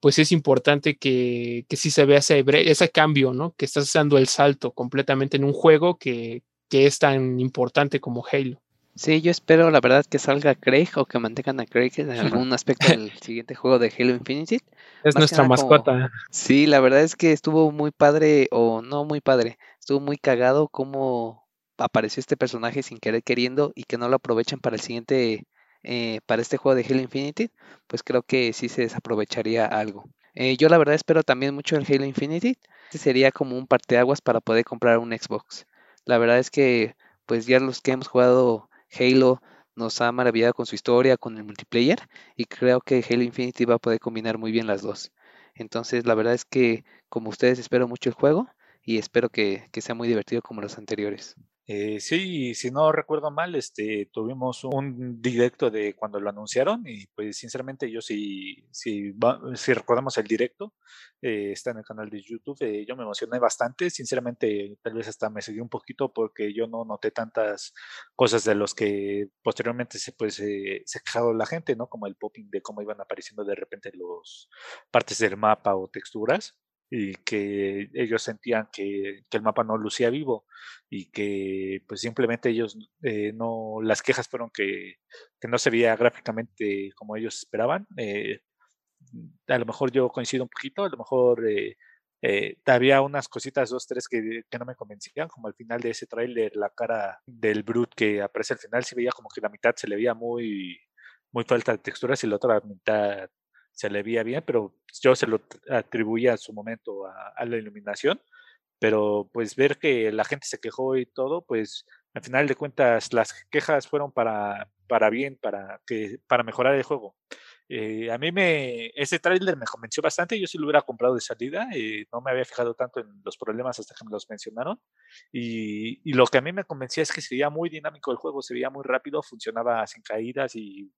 pues es importante que, que sí se vea ese, ese cambio, ¿no? Que estás dando el salto completamente en un juego que, que es tan importante como Halo. Sí, yo espero la verdad que salga Craig o que mantengan a Craig en algún aspecto del siguiente juego de Halo Infinite. Es nuestra mascota. Sí, la verdad es que estuvo muy padre, o no muy padre, estuvo muy cagado cómo apareció este personaje sin querer queriendo y que no lo aprovechan para el siguiente eh, para este juego de Halo Infinite, pues creo que sí se desaprovecharía algo. Eh, yo la verdad espero también mucho el Halo Infinite. Este sería como un parteaguas para poder comprar un Xbox. La verdad es que pues ya los que hemos jugado Halo nos ha maravillado con su historia, con el multiplayer y creo que Halo Infinite va a poder combinar muy bien las dos. Entonces la verdad es que como ustedes espero mucho el juego y espero que sea muy divertido como los anteriores. Eh, sí, si no recuerdo mal, este, tuvimos un directo de cuando lo anunciaron y pues sinceramente yo si, si, si recordamos el directo, eh, está en el canal de YouTube, eh, yo me emocioné bastante, sinceramente tal vez hasta me seguí un poquito porque yo no noté tantas cosas de los que posteriormente se, pues, se ha quejado la gente, ¿no? Como el popping de cómo iban apareciendo de repente los partes del mapa o texturas y que ellos sentían que, el mapa no lucía vivo y que pues simplemente ellos eh, no, las quejas fueron que, no se veía gráficamente como ellos esperaban. Eh, a lo mejor yo coincido un poquito, a lo mejor eh, había unas cositas, dos, tres que, no me convencían, como al final de ese trailer, la cara del Brute que aparece al final, se veía como que la mitad se le veía muy, muy falta de texturas y la otra mitad se le veía bien, pero yo se lo atribuía a su momento a, la iluminación, pero pues ver que la gente se quejó y todo, pues al final de cuentas las quejas fueron para, para bien, para, que, para mejorar el juego. Eh, a mí me, ese tráiler me convenció bastante, yo sí lo hubiera comprado de salida, eh, no me había fijado tanto en los problemas hasta que me los mencionaron, y, lo que a mí me convencía es que sería muy dinámico el juego, se veía muy rápido, funcionaba sin caídas y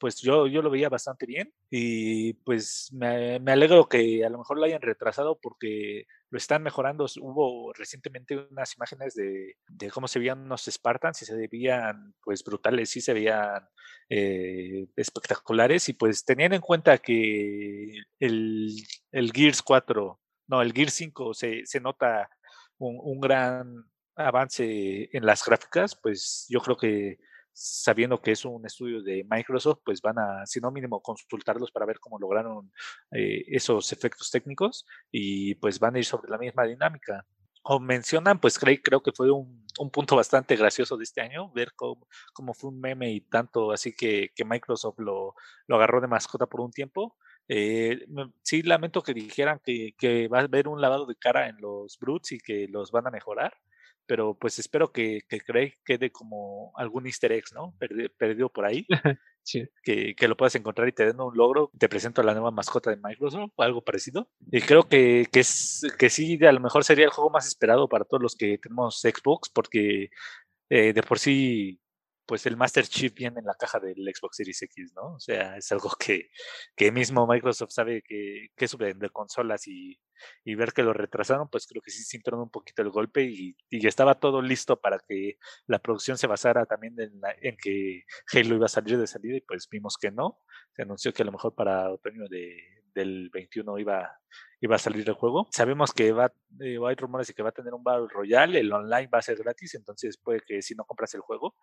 pues yo, yo lo veía bastante bien y pues me, me, alegro que a lo mejor lo hayan retrasado porque lo están mejorando. Hubo recientemente unas imágenes de, de cómo se veían unos Spartans y se veían pues brutales, sí se veían eh, espectaculares y pues tenían en cuenta que el, el Gears 4, no, el Gears 5 se, se nota un, un gran avance en las gráficas, pues yo creo que sabiendo que es un estudio de Microsoft, pues van a, si no mínimo, consultarlos para ver cómo lograron eh, esos efectos técnicos y pues van a ir sobre la misma dinámica. O mencionan, pues creo, creo que fue un, un, punto bastante gracioso de este año, ver cómo, cómo fue un meme y tanto así que, que Microsoft lo, lo, agarró de mascota por un tiempo. Eh, sí, lamento que dijeran que, que, va a haber un lavado de cara en los Brutes y que los van a mejorar pero pues espero que, que Craig quede como algún easter egg, ¿no? Perdido, por ahí. sí. que, que, lo puedas encontrar y te den un logro, te presento a la nueva mascota de Microsoft o algo parecido. Y creo que, que, es, que sí, a lo mejor sería el juego más esperado para todos los que tenemos Xbox, porque eh, de por sí pues el Master Chief viene en la caja del Xbox Series X, ¿no? O sea, es algo que, que mismo Microsoft sabe que, que es de consolas y, y, ver que lo retrasaron, pues creo que sí sintieron un poquito el golpe y, y, estaba todo listo para que la producción se basara también en, en, que Halo iba a salir de salida y pues vimos que no. Se anunció que a lo mejor para otoño de, del 21 iba, iba a salir el juego. Sabemos que va, eh, hay rumores de que va a tener un Battle Royale, el online va a ser gratis, entonces puede que si no compras el juego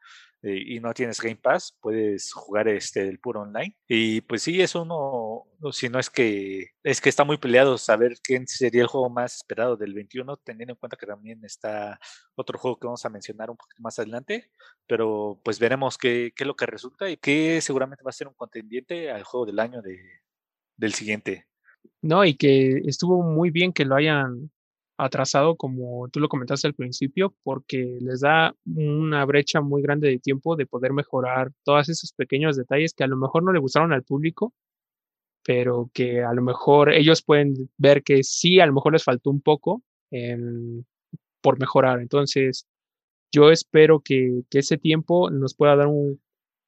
eh, y no tienes Game Pass, puedes jugar este el puro online. Y pues sí, es uno, si no es que es que está muy peleado saber quién sería el juego más esperado del 21, teniendo en cuenta que también está otro juego que vamos a mencionar un poquito más adelante, pero pues veremos qué, qué es lo que resulta y que seguramente va a ser un contendiente al juego del año de, del siguiente. No, y que estuvo muy bien que lo hayan atrasado, como tú lo comentaste al principio, porque les da una brecha muy grande de tiempo de poder mejorar todos esos pequeños detalles que a lo mejor no le gustaron al público, pero que a lo mejor ellos pueden ver que sí, a lo mejor les faltó un poco, por mejorar. Entonces, yo espero que, ese tiempo nos pueda dar un,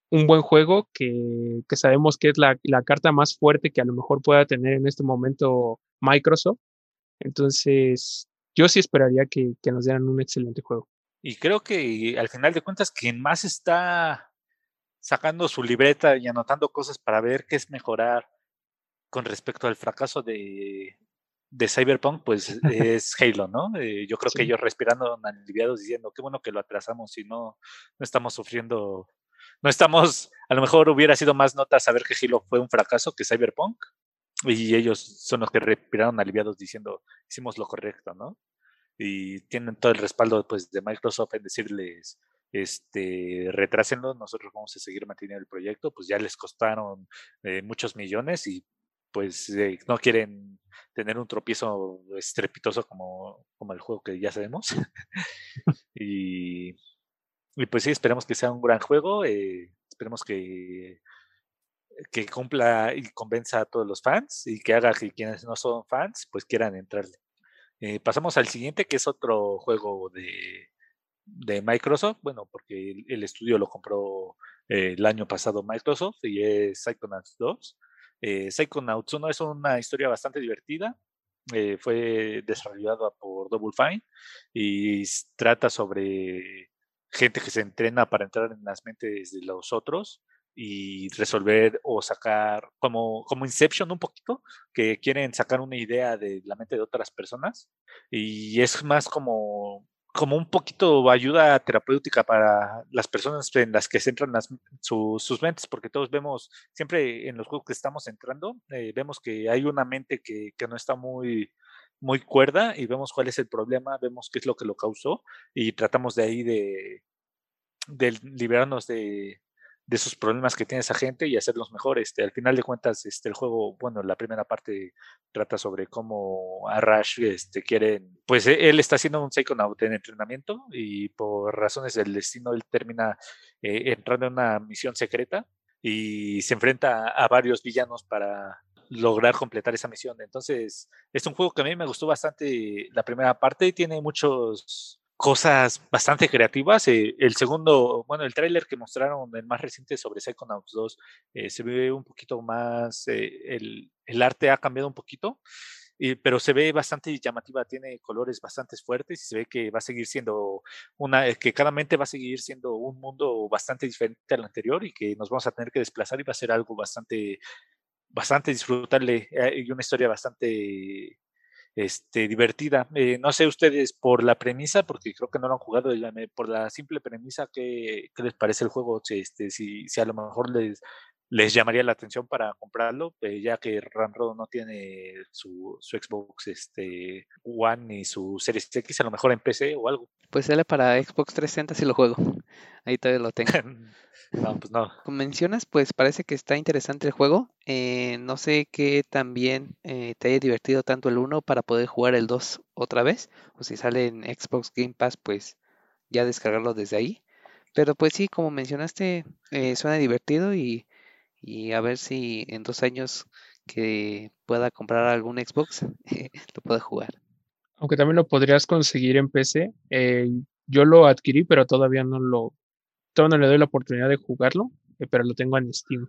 buen juego que, sabemos que es la, carta más fuerte que a lo mejor pueda tener en este momento Microsoft. Entonces, yo sí esperaría que, que nos dieran un excelente juego. Y creo que al final de cuentas, quien más está sacando su libreta y anotando cosas para ver qué es mejorar con respecto al fracaso de, de Cyberpunk, pues es Halo, ¿no? Eh, yo creo que ellos respirando aliviados diciendo, qué bueno que lo atrasamos y no, no estamos sufriendo, no estamos, a lo mejor hubiera sido más nota saber que Halo fue un fracaso que Cyberpunk, y ellos son los que respiraron aliviados diciendo, hicimos lo correcto, ¿no? Y tienen todo el respaldo pues, de Microsoft en decirles, este, retrásenlo, nosotros vamos a seguir manteniendo el proyecto, pues ya les costaron eh, muchos millones y pues eh, no quieren tener un tropiezo estrepitoso como, como el juego que ya sabemos. y, y, pues sí, esperemos que sea un gran juego, eh, esperemos que, que cumpla y convenza a todos los fans y que haga que quienes no son fans pues quieran entrarle. Eh, pasamos al siguiente, que es otro juego de, de Microsoft, bueno, porque el, estudio lo compró el año pasado Microsoft y es Psychonauts 2. Eh, Psychonauts 1 es una historia bastante divertida. Eh, fue desarrollada por Double Fine y trata sobre gente que se entrena para entrar en las mentes de los otros y resolver o sacar como, como Inception un poquito, que quieren sacar una idea de la mente de otras personas y es más como como un poquito ayuda terapéutica para las personas en las que centran las, sus mentes, porque todos vemos, siempre en los juegos que estamos entrando, eh, vemos que hay una mente que, que, no está muy, muy cuerda y vemos cuál es el problema, vemos qué es lo que lo causó y tratamos de ahí de, liberarnos de, sus problemas que tiene esa gente y hacerlos mejor. Este, al final de cuentas, este, el juego, bueno, la primera parte trata sobre cómo Arash este, quiere, pues e, él está haciendo un Psychonaut en entrenamiento y por razones del destino él termina eh, entrando en una misión secreta y se enfrenta a varios villanos para lograr completar esa misión. Entonces, es un juego que a mí me gustó bastante la primera parte tiene muchos cosas bastante creativas. Eh, el segundo, bueno, el tráiler que mostraron, el más reciente sobre Psychonauts 2, eh, se ve un poquito más, eh, el, el, arte ha cambiado un poquito, pero se ve bastante llamativa, tiene colores bastante fuertes y se ve que va a seguir siendo una, que cada mente va a seguir siendo un mundo bastante diferente al anterior y que nos vamos a tener que desplazar y va a ser algo bastante, bastante disfrutable y una historia bastante este, divertida. Eh, no sé ustedes por la premisa, porque creo que no lo han jugado, por la simple premisa, ¿qué, les parece el juego? Este, si, si a lo mejor les, les llamaría la atención para comprarlo, eh, ya que Ramrodo no tiene su, su, Xbox este, One ni su Series X, a lo mejor en PC o algo. Pues sale para Xbox 360 si lo juego. Ahí todavía lo tengo. no, pues no. Como mencionas, pues parece que está interesante el juego. Eh, no sé qué también eh, te haya divertido tanto el 1 para poder jugar el 2 otra vez. O si sale en Xbox Game Pass, pues ya descargarlo desde ahí. Pero pues sí, como mencionaste, suena divertido y y a ver si en dos años que pueda comprar algún Xbox lo pueda jugar. Aunque también lo podrías conseguir en PC. Eh, yo lo adquirí, pero todavía no lo, todavía no le doy la oportunidad de jugarlo, eh, pero lo tengo en Steam.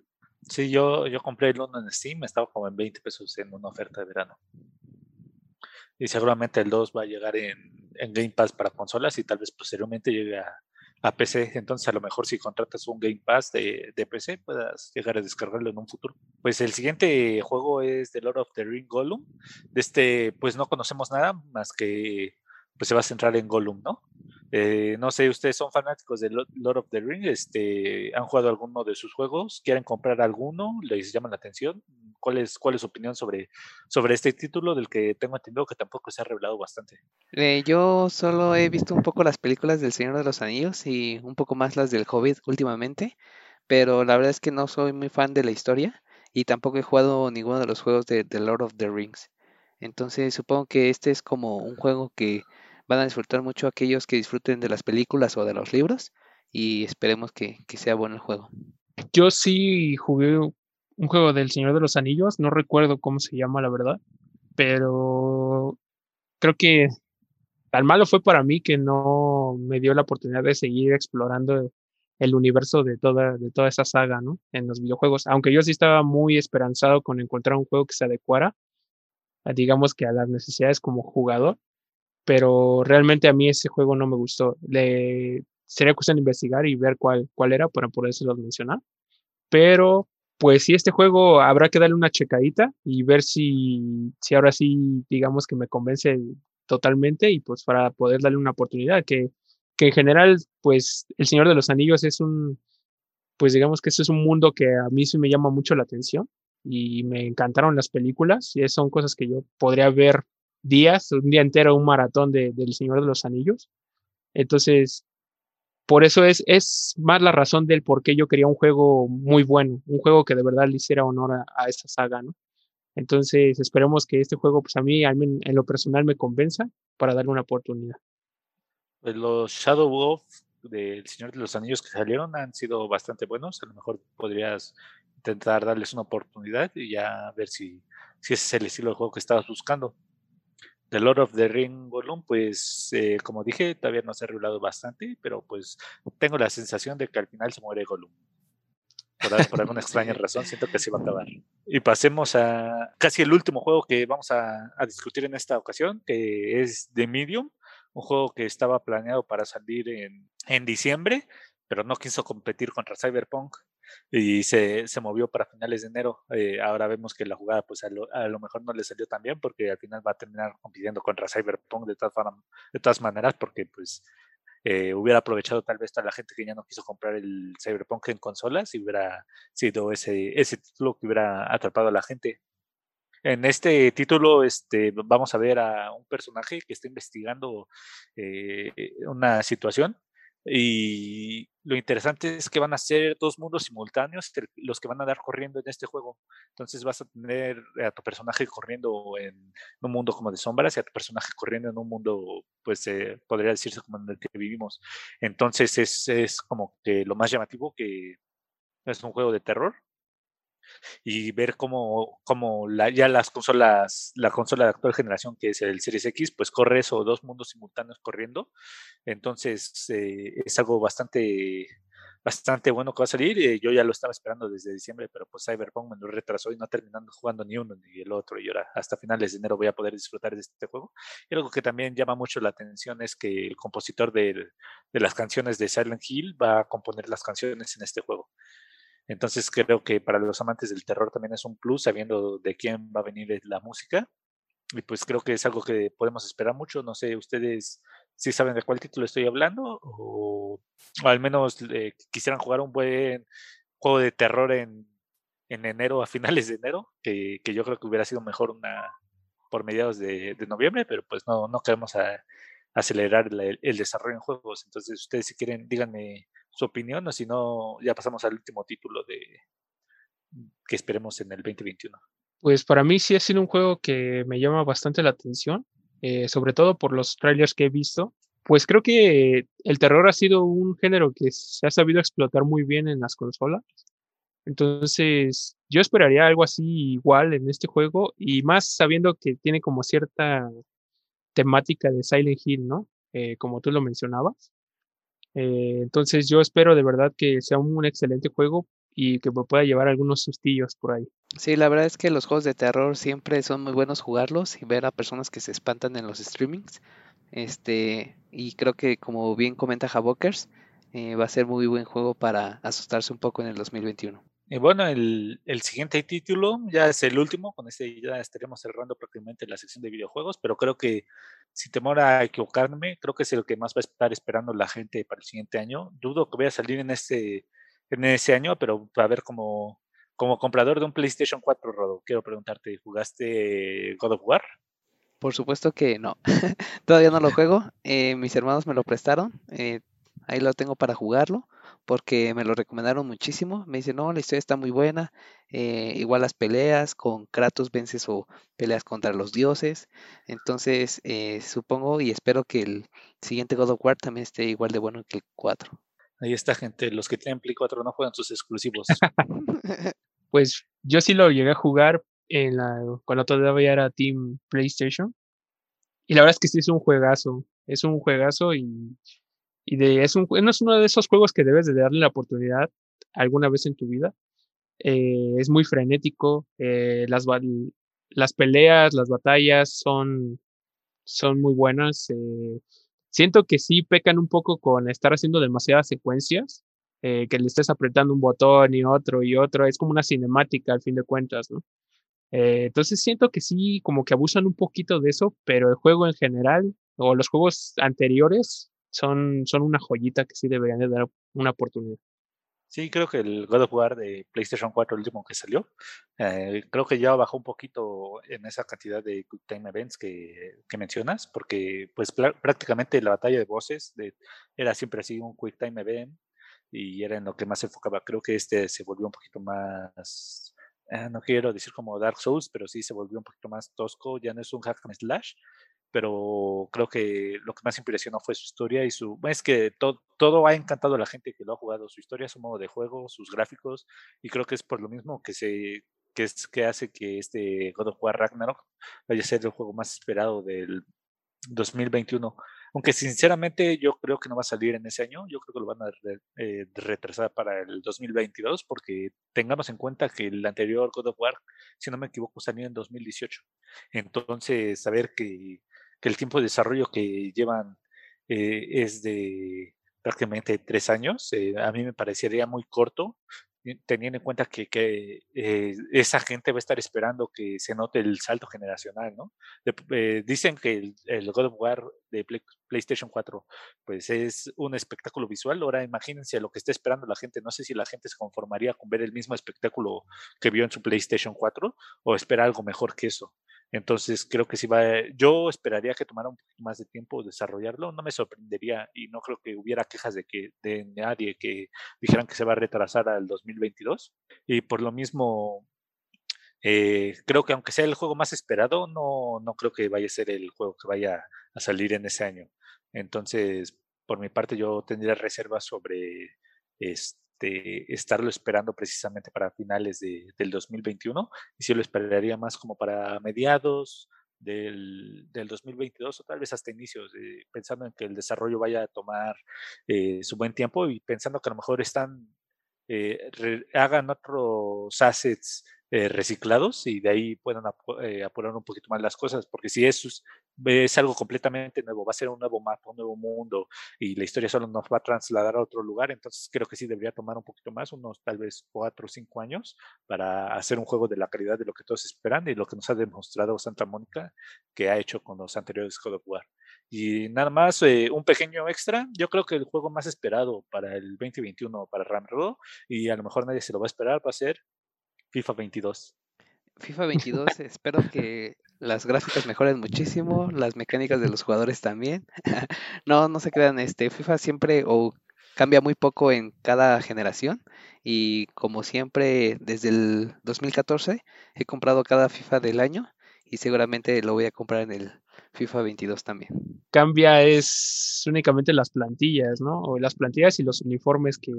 Sí, yo, yo compré el uno en Steam, estaba como en 20 pesos en una oferta de verano. Y seguramente el 2 va a llegar en, en Game Pass para consolas y tal vez posteriormente llegue a, a PC. Entonces, a lo mejor si contratas un Game Pass de, de, PC, puedas llegar a descargarlo en un futuro. Pues el siguiente juego es The Lord of the Ring Gollum. De este, pues no conocemos nada más que pues se va a centrar en Gollum, ¿no? Eh, no sé, ustedes son fanáticos de Lord of the Ring, este, han jugado alguno de sus juegos, quieren comprar alguno, les llama la atención. ¿Cuál es, cuál es su opinión sobre, sobre este título del que tengo entendido que tampoco se ha revelado bastante? Eh, yo solo he visto un poco las películas del Señor de los Anillos y un poco más las del Hobbit últimamente, pero la verdad es que no soy muy fan de la historia y tampoco he jugado ninguno de los juegos de, Lord of the Rings. Entonces supongo que este es como un juego que van a disfrutar mucho aquellos que disfruten de las películas o de los libros y esperemos que, sea bueno el juego. Yo sí jugué un juego del Señor de los Anillos, no recuerdo cómo se llama la verdad, pero creo que tan malo fue para mí que no me dio la oportunidad de seguir explorando el universo de toda, de toda esa saga, ¿no? En los videojuegos. Aunque yo sí estaba muy esperanzado con encontrar un juego que se adecuara, digamos que a las necesidades como jugador, pero realmente a mí ese juego no me gustó. Le, sería cuestión de investigar y ver cuál, cuál era para los mencionar. Pero pues sí, este juego habrá que darle una checadita y ver si, si ahora sí, digamos que me convence totalmente y pues para poder darle una oportunidad, que, que en general, pues El Señor de los Anillos es un, pues digamos que eso es un mundo que a mí sí me llama mucho la atención y me encantaron las películas y son cosas que yo podría ver días, un día entero, un maratón de, del Señor de los Anillos. Entonces, por eso es, es más la razón del por qué yo quería un juego muy bueno, un juego que de verdad le hiciera honor a, a esta saga, ¿no? Entonces, esperemos que este juego, pues a mí, en lo personal, me convenza para darle una oportunidad. Pues los Shadow of del Señor de los Anillos que salieron han sido bastante buenos. A lo mejor podrías intentar darles una oportunidad y ya ver si, si ese es el estilo de juego que estabas buscando. The Lord of the Ring Gollum, pues eh, como dije, todavía no se ha revelado bastante, pero pues tengo la sensación de que al final se muere Gollum. Por, alguna extraña razón, siento que se va a acabar. Y pasemos a casi el último juego que vamos a, a discutir en esta ocasión, que es The Medium, un juego que estaba planeado para salir en, en diciembre, pero no quiso competir contra Cyberpunk y se, se movió para finales de enero. Eh, ahora vemos que la jugada pues a lo, mejor no le salió tan bien porque al final va a terminar compitiendo contra Cyberpunk de todas, de todas maneras porque pues eh, hubiera aprovechado tal vez a la gente que ya no quiso comprar el Cyberpunk en consolas y hubiera sido ese, ese título que hubiera atrapado a la gente. En este título este, vamos a ver a un personaje que está investigando eh, una situación y lo interesante es que van a ser dos mundos simultáneos los que van a dar corriendo en este juego. Entonces vas a tener a tu personaje corriendo en un mundo como de sombras y a tu personaje corriendo en un mundo, pues eh, podría decirse como en el que vivimos. Entonces es, es como que lo más llamativo que es un juego de terror y ver cómo, cómo la, ya las consolas, la consola de actual generación, que es el Series X, pues corre eso, dos mundos simultáneos corriendo. Entonces eh, es algo bastante bastante bueno que va a salir. Eh, yo ya lo estaba esperando desde diciembre, pero pues Cyberpunk me lo retrasó y no terminando jugando ni uno ni el otro. Y ahora hasta finales de enero voy a poder disfrutar de este juego. Y algo que también llama mucho la atención es que el compositor de, de las canciones de Silent Hill va a componer las canciones en este juego. Entonces creo que para los amantes del terror también es un plus sabiendo de quién va a venir la música. Y pues creo que es algo que podemos esperar mucho. No sé, ustedes si saben de cuál título estoy hablando o, al menos eh, quisieran jugar un buen juego de terror en, en enero, a finales de enero, que, que, yo creo que hubiera sido mejor una por mediados de, de noviembre, pero pues no, no queremos acelerar el, el, desarrollo en juegos. Entonces ustedes si quieren díganme su opinión o si no, ya pasamos al último título de que esperemos en el 2021. Pues para mí sí ha sido un juego que me llama bastante la atención, eh, sobre todo por los trailers que he visto. Pues creo que el terror ha sido un género que se ha sabido explotar muy bien en las consolas. Entonces, yo esperaría algo así igual en este juego y más sabiendo que tiene como cierta temática de Silent Hill, ¿no? Eh, como tú lo mencionabas. Eh, entonces yo espero de verdad que sea un excelente juego y que me pueda llevar algunos sustillos por ahí. Sí, la verdad es que los juegos de terror siempre son muy buenos jugarlos y ver a personas que se espantan en los streamings. Este, y creo que como bien comenta Havokers, eh, va a ser muy buen juego para asustarse un poco en el 2021. Y bueno, el, el, siguiente título ya es el último, con este ya estaremos cerrando prácticamente la sección de videojuegos, pero creo que sin temor a equivocarme, creo que es el que más va a estar esperando la gente para el siguiente año. Dudo que vaya a salir en este en ese año, pero a ver como, como comprador de un PlayStation 4, Rodo, quiero preguntarte, ¿jugaste God of War? Por supuesto que no, todavía no lo juego, eh, mis hermanos me lo prestaron, eh, ahí lo tengo para jugarlo porque me lo recomendaron muchísimo. Me dicen, no, la historia está muy buena. Eh, igual las peleas con Kratos vences o peleas contra los dioses. Entonces, eh, supongo y espero que el siguiente God of War también esté igual de bueno que el 4. Ahí está, gente. Los que tienen Play 4 no juegan sus exclusivos. pues yo sí lo llegué a jugar en la, cuando todavía era Team PlayStation. Y la verdad es que sí es un juegazo. Es un juegazo y, y de, es, un, no es uno de esos juegos que debes de darle la oportunidad alguna vez en tu vida. Eh, es muy frenético, eh, las, las peleas, las batallas son, son muy buenas. Eh, siento que sí pecan un poco con estar haciendo demasiadas secuencias, que le estés apretando un botón y otro y otro. Es como una cinemática al fin de cuentas, ¿no? entonces siento que sí, como que abusan un poquito de eso, pero el juego en general o los juegos anteriores son, son una joyita que sí deberían de dar una oportunidad. Sí, creo que el God of War de PlayStation 4, el último que salió, eh, creo que ya bajó un poquito en esa cantidad de Time Events que, que mencionas, porque pues prácticamente la batalla de voces de, era siempre así un Quick Time Event y era en lo que más se enfocaba. Creo que este se volvió un poquito más, eh, no quiero decir como Dark Souls, pero sí se volvió un poquito más tosco, ya no es un hack and slash, pero creo que lo que más impresionó fue su historia y su... Es que todo, todo ha encantado a la gente que lo ha jugado, su historia, su modo de juego, sus gráficos, y creo que es por lo mismo que se que es que hace que este God of War Ragnarok vaya a ser el juego más esperado del 2021. Aunque sinceramente yo creo que no va a salir en ese año, yo creo que lo van a eh, retrasar para el 2022 porque tengamos en cuenta que el anterior God of War, si no me equivoco, salió en 2018. Entonces, saber que que el tiempo de desarrollo que llevan eh, es de prácticamente tres años. Eh, a mí me parecería muy corto, teniendo en cuenta que, que eh, esa gente va a estar esperando que se note el salto generacional, ¿no? dicen que el, God of War de PlayStation 4 pues es un espectáculo visual. Ahora imagínense lo que está esperando la gente. No sé si la gente se conformaría con ver el mismo espectáculo que vio en su PlayStation 4 o espera algo mejor que eso. Entonces creo que si va, yo esperaría que tomara un poquito más de tiempo desarrollarlo, no me sorprendería y no creo que hubiera quejas de que de nadie que dijeran que se va a retrasar al 2022 y por lo mismo eh, creo que aunque sea el juego más esperado, no, no creo que vaya a ser el juego que vaya a salir en ese año. Entonces, por mi parte, yo tendría reservas sobre este estarlo esperando precisamente para finales del 2021 y si lo esperaría más como para mediados del, 2022 o tal vez hasta inicios, pensando en que el desarrollo vaya a tomar eh, su buen tiempo y pensando que a lo mejor están, eh, hagan otros assets eh, reciclados y de ahí puedan eh, apurar un poquito más las cosas, porque si eso es, algo completamente nuevo, va a ser un nuevo mapa, un nuevo mundo y la historia solo nos va a trasladar a otro lugar, entonces creo que sí debería tomar un poquito más, unos tal vez cuatro o cinco años para hacer un juego de la calidad de lo que todos esperan y lo que nos ha demostrado Santa Mónica que ha hecho con los anteriores God of War. Y nada más, eh, un pequeño extra, yo creo que el juego más esperado para el 2021 para Ramro y a lo mejor nadie se lo va a esperar, va a ser FIFA 22. FIFA 22, espero que las gráficas mejoren muchísimo, las mecánicas de los jugadores también. no, no se crean, este FIFA siempre o cambia muy poco en cada generación y como siempre desde el 2014 he comprado cada FIFA del año y seguramente lo voy a comprar en el FIFA 22 también. Cambia es únicamente las plantillas, ¿no? O las plantillas y los uniformes que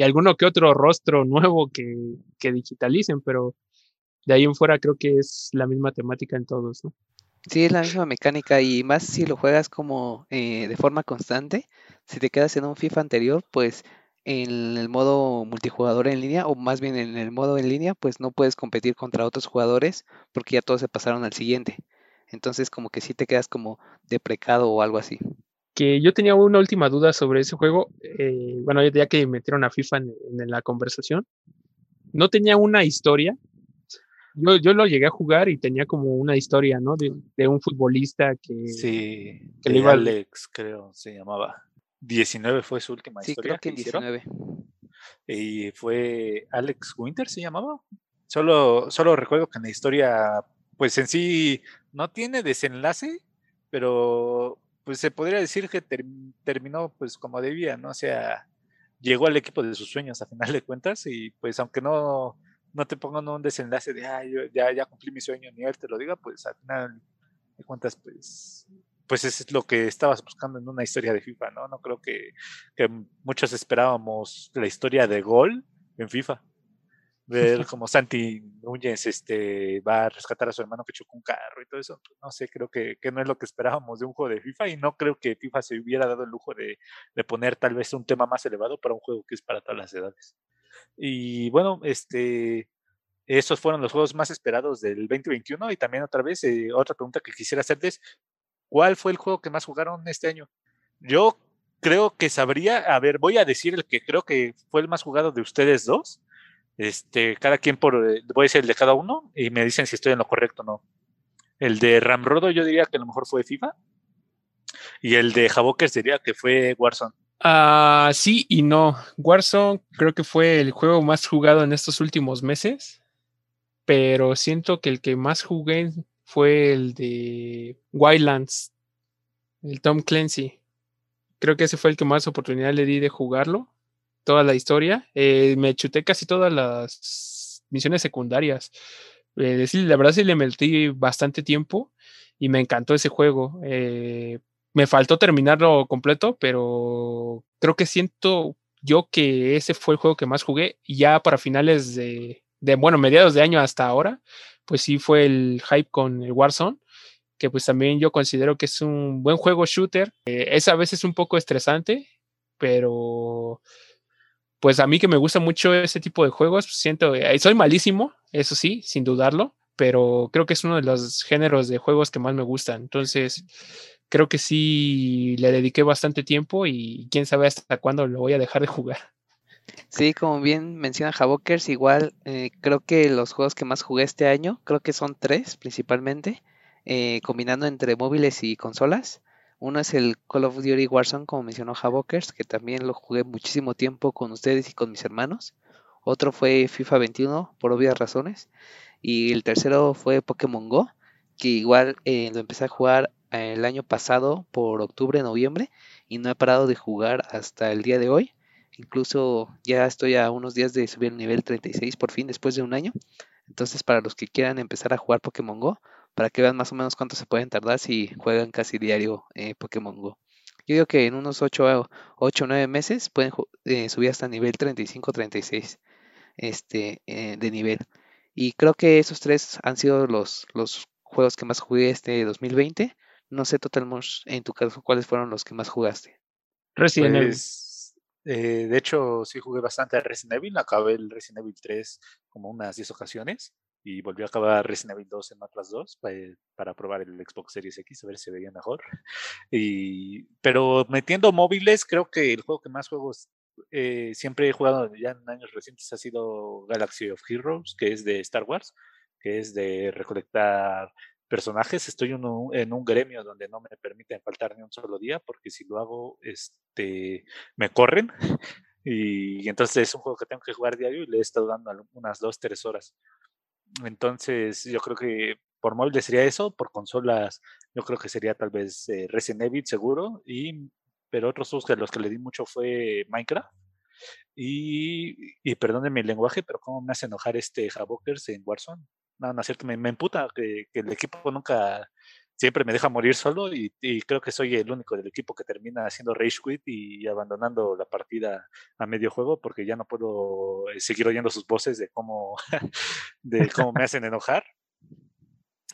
y alguno que otro rostro nuevo que, que digitalicen, pero de ahí en fuera creo que es la misma temática en todos, ¿no? Sí, es la misma mecánica y más si lo juegas como eh, de forma constante. Si te quedas en un FIFA anterior, pues en el modo multijugador en línea o más bien en el modo en línea, pues no puedes competir contra otros jugadores porque ya todos se pasaron al siguiente. Entonces como que sí te quedas como deprecado o algo así que yo tenía una última duda sobre ese juego. Eh, bueno, ya que metieron a FIFA en, la conversación, no tenía una historia. Yo, yo, lo llegué a jugar y tenía como una historia, ¿no? De, un futbolista que. Sí, que iba Alex, creo, se llamaba. 19 fue su última sí, historia. Creo que, 19. Y fue Alex Winter, se llamaba. Solo, solo recuerdo que en la historia, pues en sí no tiene desenlace, pero pues se podría decir que terminó pues como debía, ¿no? O sea, llegó al equipo de sus sueños a final de cuentas y pues aunque no, no te pongan un desenlace de, ay, yo ya, ya cumplí mi sueño, ni él te lo diga, pues al final de cuentas, pues, pues es lo que estabas buscando en una historia de FIFA, ¿no? No creo que, que muchos esperábamos la historia de gol en FIFA. Ver como Santi Núñez este, va a rescatar a su hermano que chocó un carro y todo eso. pues, No sé, creo que, que no es lo que esperábamos de un juego de FIFA y no creo que FIFA se hubiera dado el lujo de, de poner tal vez un tema más elevado para un juego que es para todas las edades. Y bueno, este, esos fueron los juegos más esperados del 2021 y también otra vez, eh, otra pregunta que quisiera hacerles, ¿cuál fue el juego que más jugaron este año? Yo creo que sabría, a ver, voy a decir el que creo que fue el más jugado de ustedes dos. Este, cada quien por, eh, voy a decir el de cada uno y me dicen si estoy en lo correcto o no. El de Ramrodo yo diría que a lo mejor fue FIFA y el de Javokers diría que fue Warzone. Ah, sí y no. Warzone creo que fue el juego más jugado en estos últimos meses, pero siento que el que más jugué fue el de Wildlands, el Tom Clancy. Creo que ese fue el que más oportunidad le di de jugarlo, toda la historia. Eh, me chuté casi todas las misiones secundarias. Eh, la verdad sí le metí bastante tiempo y me encantó ese juego. Eh, me faltó terminarlo completo, pero creo que siento yo que ese fue el juego que más jugué. Ya para finales de, de, bueno, mediados de año hasta ahora, pues sí fue el hype con el Warzone, que pues también yo considero que es un buen juego shooter. Eh, es a veces un poco estresante, pero pues a mí que me gusta mucho ese tipo de juegos, siento, eh, soy malísimo, eso sí, sin dudarlo, pero creo que es uno de los géneros de juegos que más me gustan. Entonces, creo que sí le dediqué bastante tiempo y quién sabe hasta cuándo lo voy a dejar de jugar. Sí, como bien menciona Javokers, igual eh, creo que los juegos que más jugué este año, creo que son tres principalmente, eh, combinando entre móviles y consolas. Uno es el Call of Duty Warzone, como mencionó Javokers, que también lo jugué muchísimo tiempo con ustedes y con mis hermanos. Otro fue FIFA 21, por obvias razones. Y el tercero fue Pokémon Go, que igual eh, lo empecé a jugar eh, el año pasado por octubre, noviembre, y no he parado de jugar hasta el día de hoy. Incluso ya estoy a unos días de subir al nivel 36 por fin después de un año. Entonces, para los que quieran empezar a jugar Pokémon Go, para que vean más o menos cuánto se pueden tardar si juegan casi diario eh, Pokémon Go. Yo digo que en unos 8 o 9 meses pueden eh, subir hasta nivel 35-36 este, eh, de nivel. Y creo que esos tres han sido los, los juegos que más jugué este 2020. No sé, Total Mosh, en tu caso, ¿cuáles fueron los que más jugaste? Resident Evil. Pues, eh, de hecho, sí jugué bastante a Resident Evil. Acabé el Resident Evil 3 como unas 10 ocasiones y volví a acabar Resident Evil 2 en otras dos pa- eh, para probar el Xbox Series X, a ver si veía mejor. Y, pero metiendo móviles, creo que el juego que más juegos eh, siempre he jugado ya en años recientes ha sido Galaxy of Heroes, que es de Star Wars, que es de recolectar personajes. Estoy en un, gremio donde no me permiten faltar ni un solo día, porque si lo hago, este, me corren. Y, entonces es un juego que tengo que jugar diario y le he estado dando unas dos, tres horas. Entonces, yo creo que por móviles sería eso, por consolas, yo creo que sería tal vez eh, Resident Evil seguro, y, pero otros juegos que los que le di mucho fue Minecraft. Y, y perdónenme el lenguaje, pero cómo me hace enojar este Havokers en Warzone. No, no es cierto, me, me emputa que, que el equipo nunca, siempre me deja morir solo y, y creo que soy el único del equipo que termina haciendo rage quit y abandonando la partida a medio juego porque ya no puedo eh, seguir oyendo sus voces de cómo, de cómo me hacen enojar.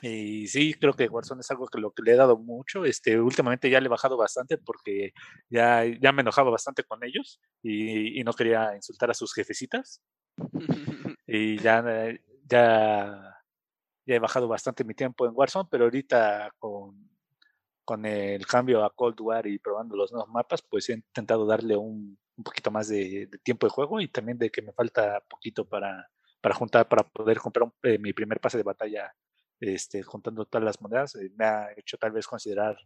Y sí, creo que Warzone es algo que lo que le he dado mucho. Este, últimamente ya le he bajado bastante porque ya, ya me enojaba bastante con ellos y, y no quería insultar a sus jefecitas. Y ya, eh, ya, ya he bajado bastante mi tiempo en Warzone, pero ahorita con, con el cambio a Cold War y probando los nuevos mapas, pues he intentado darle un, un poquito más de, de tiempo de juego y también de que me falta poquito para, para juntar, para poder comprar un- eh, mi primer pase de batalla, este, juntando todas las monedas. eh, me ha hecho tal vez considerar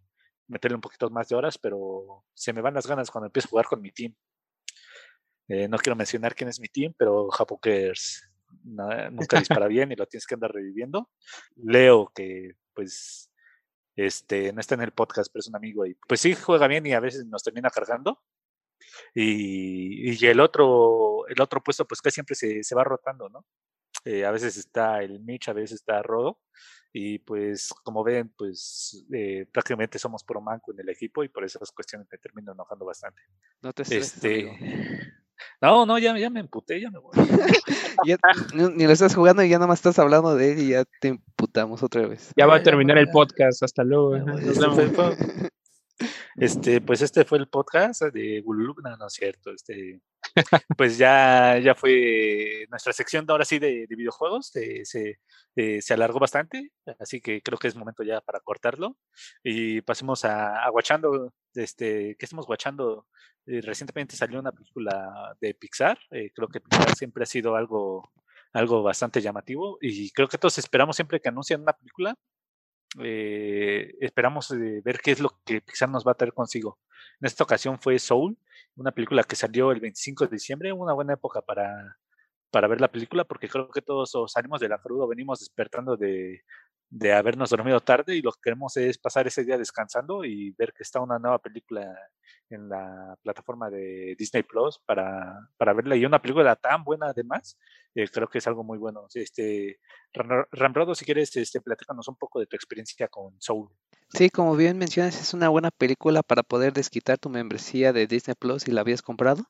meterle un poquito más de horas, pero se me van las ganas cuando empiezo a jugar con mi team. Eh, no quiero mencionar quién es mi team, pero Japokers no- nunca dispara bien y lo tienes que andar reviviendo. Leo, que pues este, no está en el podcast, pero es un amigo y pues sí juega bien y a veces nos termina cargando. Y, y el otro, el otro puesto, pues casi siempre se, se va rotando, ¿no? Eh, a veces está el Mitch, a veces está Rodo. Y pues, como ven, pues eh, prácticamente somos pro manco en el equipo y por esas cuestiones me termino enojando bastante. No te estreses, Este. No, no, ya, ya me emputé, ya me voy. Ya ni, ni lo estás jugando y ya nada más estás hablando de él y ya te imputamos otra vez. Ya va a terminar el podcast. Hasta luego. Ya, Nos vemos. Este, pues este fue el podcast de Bululugna, no es cierto. Este, pues ya, ya fue nuestra sección de ahora sí de, de videojuegos. eh, se, eh, se alargó bastante, así que creo que es momento ya para cortarlo. Y pasemos a, a Guachando, este, que estamos guachando. Eh, recientemente salió una película de Pixar. eh, creo que Pixar siempre ha sido algo, algo bastante llamativo. Y creo que todos esperamos siempre que anuncian una película eh, esperamos eh, ver qué es lo que Pixar nos va a traer consigo. En esta ocasión fue Soul, una película que salió el 25 de diciembre, una buena época para, para ver la película, porque creo que todos salimos de la cruda, venimos despertando de, de habernos dormido tarde y lo que queremos es pasar ese día descansando y ver que está una nueva película en la plataforma de Disney Plus para, para verla y una película tan buena además, eh, creo que es algo muy bueno. Este, Ram- Ramrodo, si quieres, este, platícanos un poco de tu experiencia con Soul. Sí, como bien mencionas, es una buena película para poder desquitar tu membresía de Disney Plus si la habías comprado,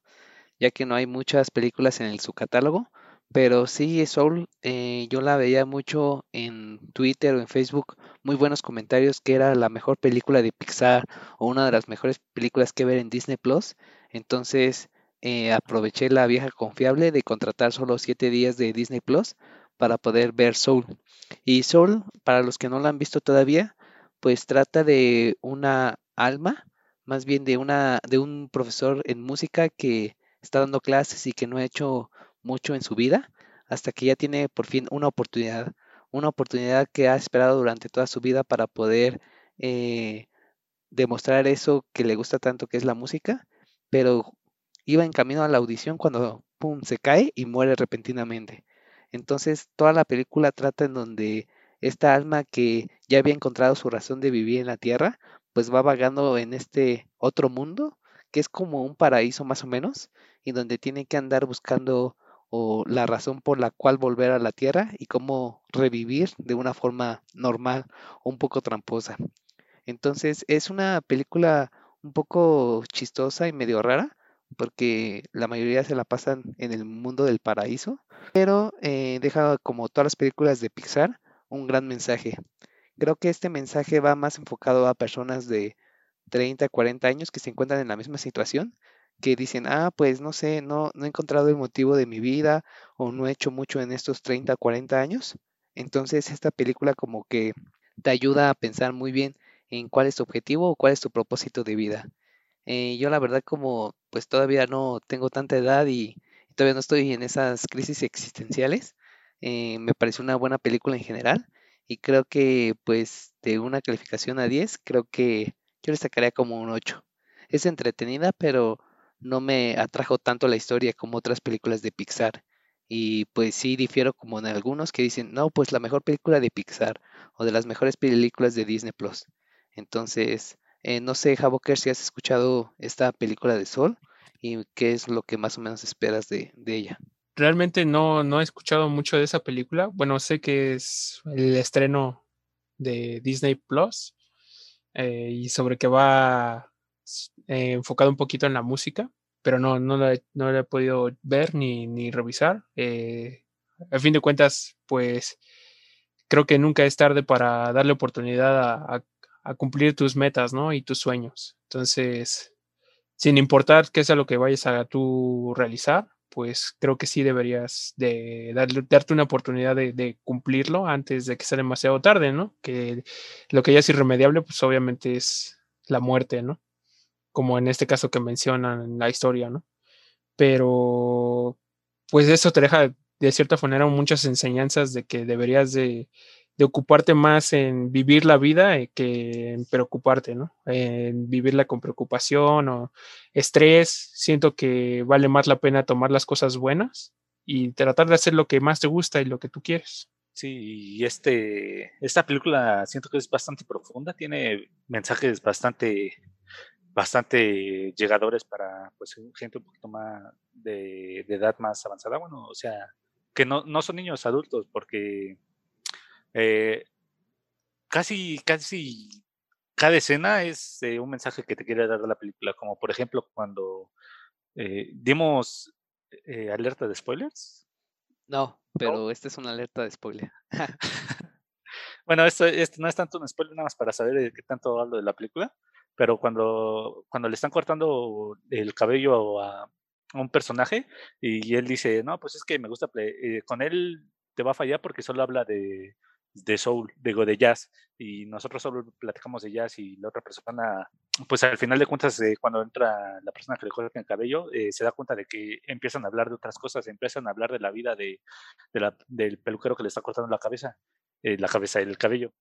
ya que no hay muchas películas en su catálogo. Pero sí, Soul, eh, yo la veía mucho en Twitter o en Facebook, muy buenos comentarios que era la mejor película de Pixar o una de las mejores películas que ver en Disney Plus. Entonces eh, aproveché la vieja confiable de contratar solo 7 días de Disney Plus para poder ver Soul. Y Soul, para los que no la han visto todavía, pues trata de una alma, más bien de una de un profesor en música que está dando clases y que no ha hecho mucho en su vida, hasta que ya tiene por fin una oportunidad, una oportunidad que ha esperado durante toda su vida para poder eh, demostrar eso que le gusta tanto, que es la música, pero iba en camino a la audición cuando pum, se cae y muere repentinamente. Entonces, toda la película trata en donde esta alma que ya había encontrado su razón de vivir en la tierra, pues va vagando en este otro mundo, que es como un paraíso más o menos, y donde tiene que andar buscando o la razón por la cual volver a la tierra y cómo revivir de una forma normal o un poco tramposa. Entonces, es una película un poco chistosa y medio rara, porque la mayoría se la pasan en el mundo del paraíso, pero eh, deja como todas las películas de Pixar un gran mensaje. Creo que este mensaje va más enfocado a personas de 30, 40 años que se encuentran en la misma situación, que dicen, ah, pues no sé, no, no he encontrado el motivo de mi vida o no he hecho mucho en estos 30, 40 años. Entonces esta película como que te ayuda a pensar muy bien en cuál es tu objetivo o cuál es tu propósito de vida. Eh, yo la verdad como pues todavía no tengo tanta edad y todavía no estoy en esas crisis existenciales, eh, me pareció una buena película en general y creo que pues de una calificación a 10, creo que yo le sacaría como un 8. Es entretenida, pero no me atrajo tanto la historia como otras películas de Pixar. Y pues sí difiero como en algunos que dicen, no, pues la mejor película de Pixar o de las mejores películas de Disney Plus. Entonces, eh, no sé, Javoker, si has escuchado esta película de Sol y qué es lo que más o menos esperas de, de ella. Realmente no, no he escuchado mucho de esa película. Bueno, sé que es el estreno de Disney Plus eh, y sobre que va eh, enfocado un poquito en la música, pero no, no, la, he- no he podido ver ni, ni revisar. Eh, a fin de cuentas, pues creo que nunca es tarde para darle oportunidad a, a- a cumplir tus metas, ¿no? Y tus sueños. Entonces, sin importar qué sea lo que vayas a tú realizar, pues creo que sí deberías de darle, darte una oportunidad de, de cumplirlo antes de que sea demasiado tarde, ¿no? Que lo que ya es irremediable, pues obviamente es la muerte, ¿no? Como en este caso que mencionan en la historia, ¿no? Pero, pues eso te deja de cierta manera muchas enseñanzas de que deberías de, de ocuparte más en vivir la vida eh, que en preocuparte, ¿no? En vivirla con preocupación o estrés. Siento que vale más la pena tomar las cosas buenas y tratar de hacer lo que más te gusta y lo que tú quieres. Sí, y este, esta película siento que es bastante profunda, tiene mensajes bastante, bastante llegadores para pues gente un poquito más de, de edad más avanzada, bueno, o sea, que no, no son niños adultos, porque eh, casi, casi cada escena es eh, un mensaje que te quiere dar la película, como por ejemplo cuando eh, dimos eh, alerta de spoilers. No, pero esta es una alerta de spoiler. bueno, esto, esto no es tanto un spoiler nada más para saber de qué tanto hablo de la película, pero cuando, cuando le están cortando el cabello a, un personaje y él dice, no, pues es que me gusta, eh, con él te va a fallar porque solo habla de, de soul, digo, de jazz, y nosotros solo platicamos de jazz y la otra persona, pues al final de cuentas, eh, cuando entra la persona que le corta el cabello, eh, se da cuenta de que empiezan a hablar de otras cosas, empiezan a hablar de la vida de, la, del peluquero que le está cortando la cabeza, eh, la cabeza, el cabello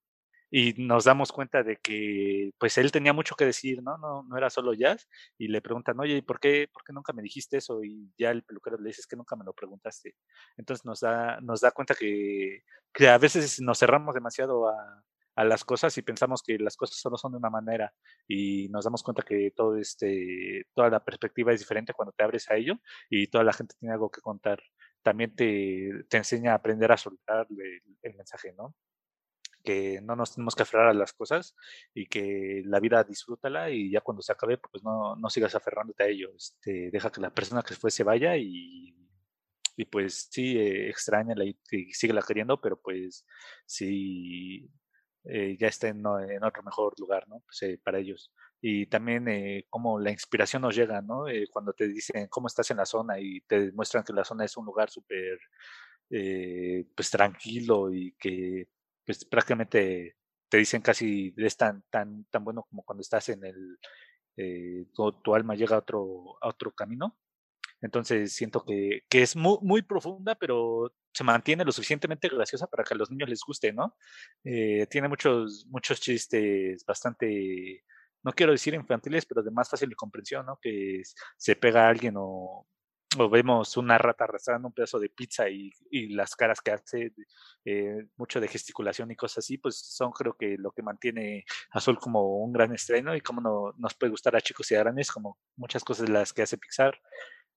y nos damos cuenta de que pues él tenía mucho que decir, ¿no? No, no era solo jazz y le preguntan, oye, ¿y por qué, por qué nunca me dijiste eso? Y ya el peluquero le dice, es que nunca me lo preguntaste. Entonces nos da, nos da cuenta que, a veces nos cerramos demasiado a, a las cosas y pensamos que las cosas solo son de una manera y nos damos cuenta que todo este, toda la perspectiva es diferente cuando te abres a ello y toda la gente tiene algo que contar. También te, te enseña a aprender a soltar el mensaje, ¿no? Que no nos tenemos que aferrar a las cosas y que la vida disfrútala y ya cuando se acabe, pues no, no sigas aferrándote a ello. Este, deja que la persona que fue se vaya y, y pues sí, eh, extrañala y, sigue la queriendo, pero pues sí, eh, ya está en, en, otro mejor lugar, ¿no? Pues, eh, para ellos. Y también eh, cómo la inspiración nos llega, ¿no? cuando te dicen cómo estás en la zona y te demuestran que la zona es un lugar súper, pues tranquilo y que pues prácticamente te dicen casi es tan, tan, tan bueno como cuando estás en el, eh, tu, alma llega a otro, a otro camino. Entonces siento que, que es muy, muy, profunda, pero se mantiene lo suficientemente graciosa para que a los niños les guste, ¿no? Eh, tiene muchos, muchos chistes bastante, no quiero decir infantiles, pero de más fácil comprensión, ¿no? Que se pega a alguien o, o vemos una rata arrastrando un pedazo de pizza y, y las caras que hace, eh, mucho de gesticulación y cosas así, pues son creo que lo que mantiene Azul como un gran estreno y como no, nos puede gustar a chicos y a grandes, como muchas cosas las que hace Pixar.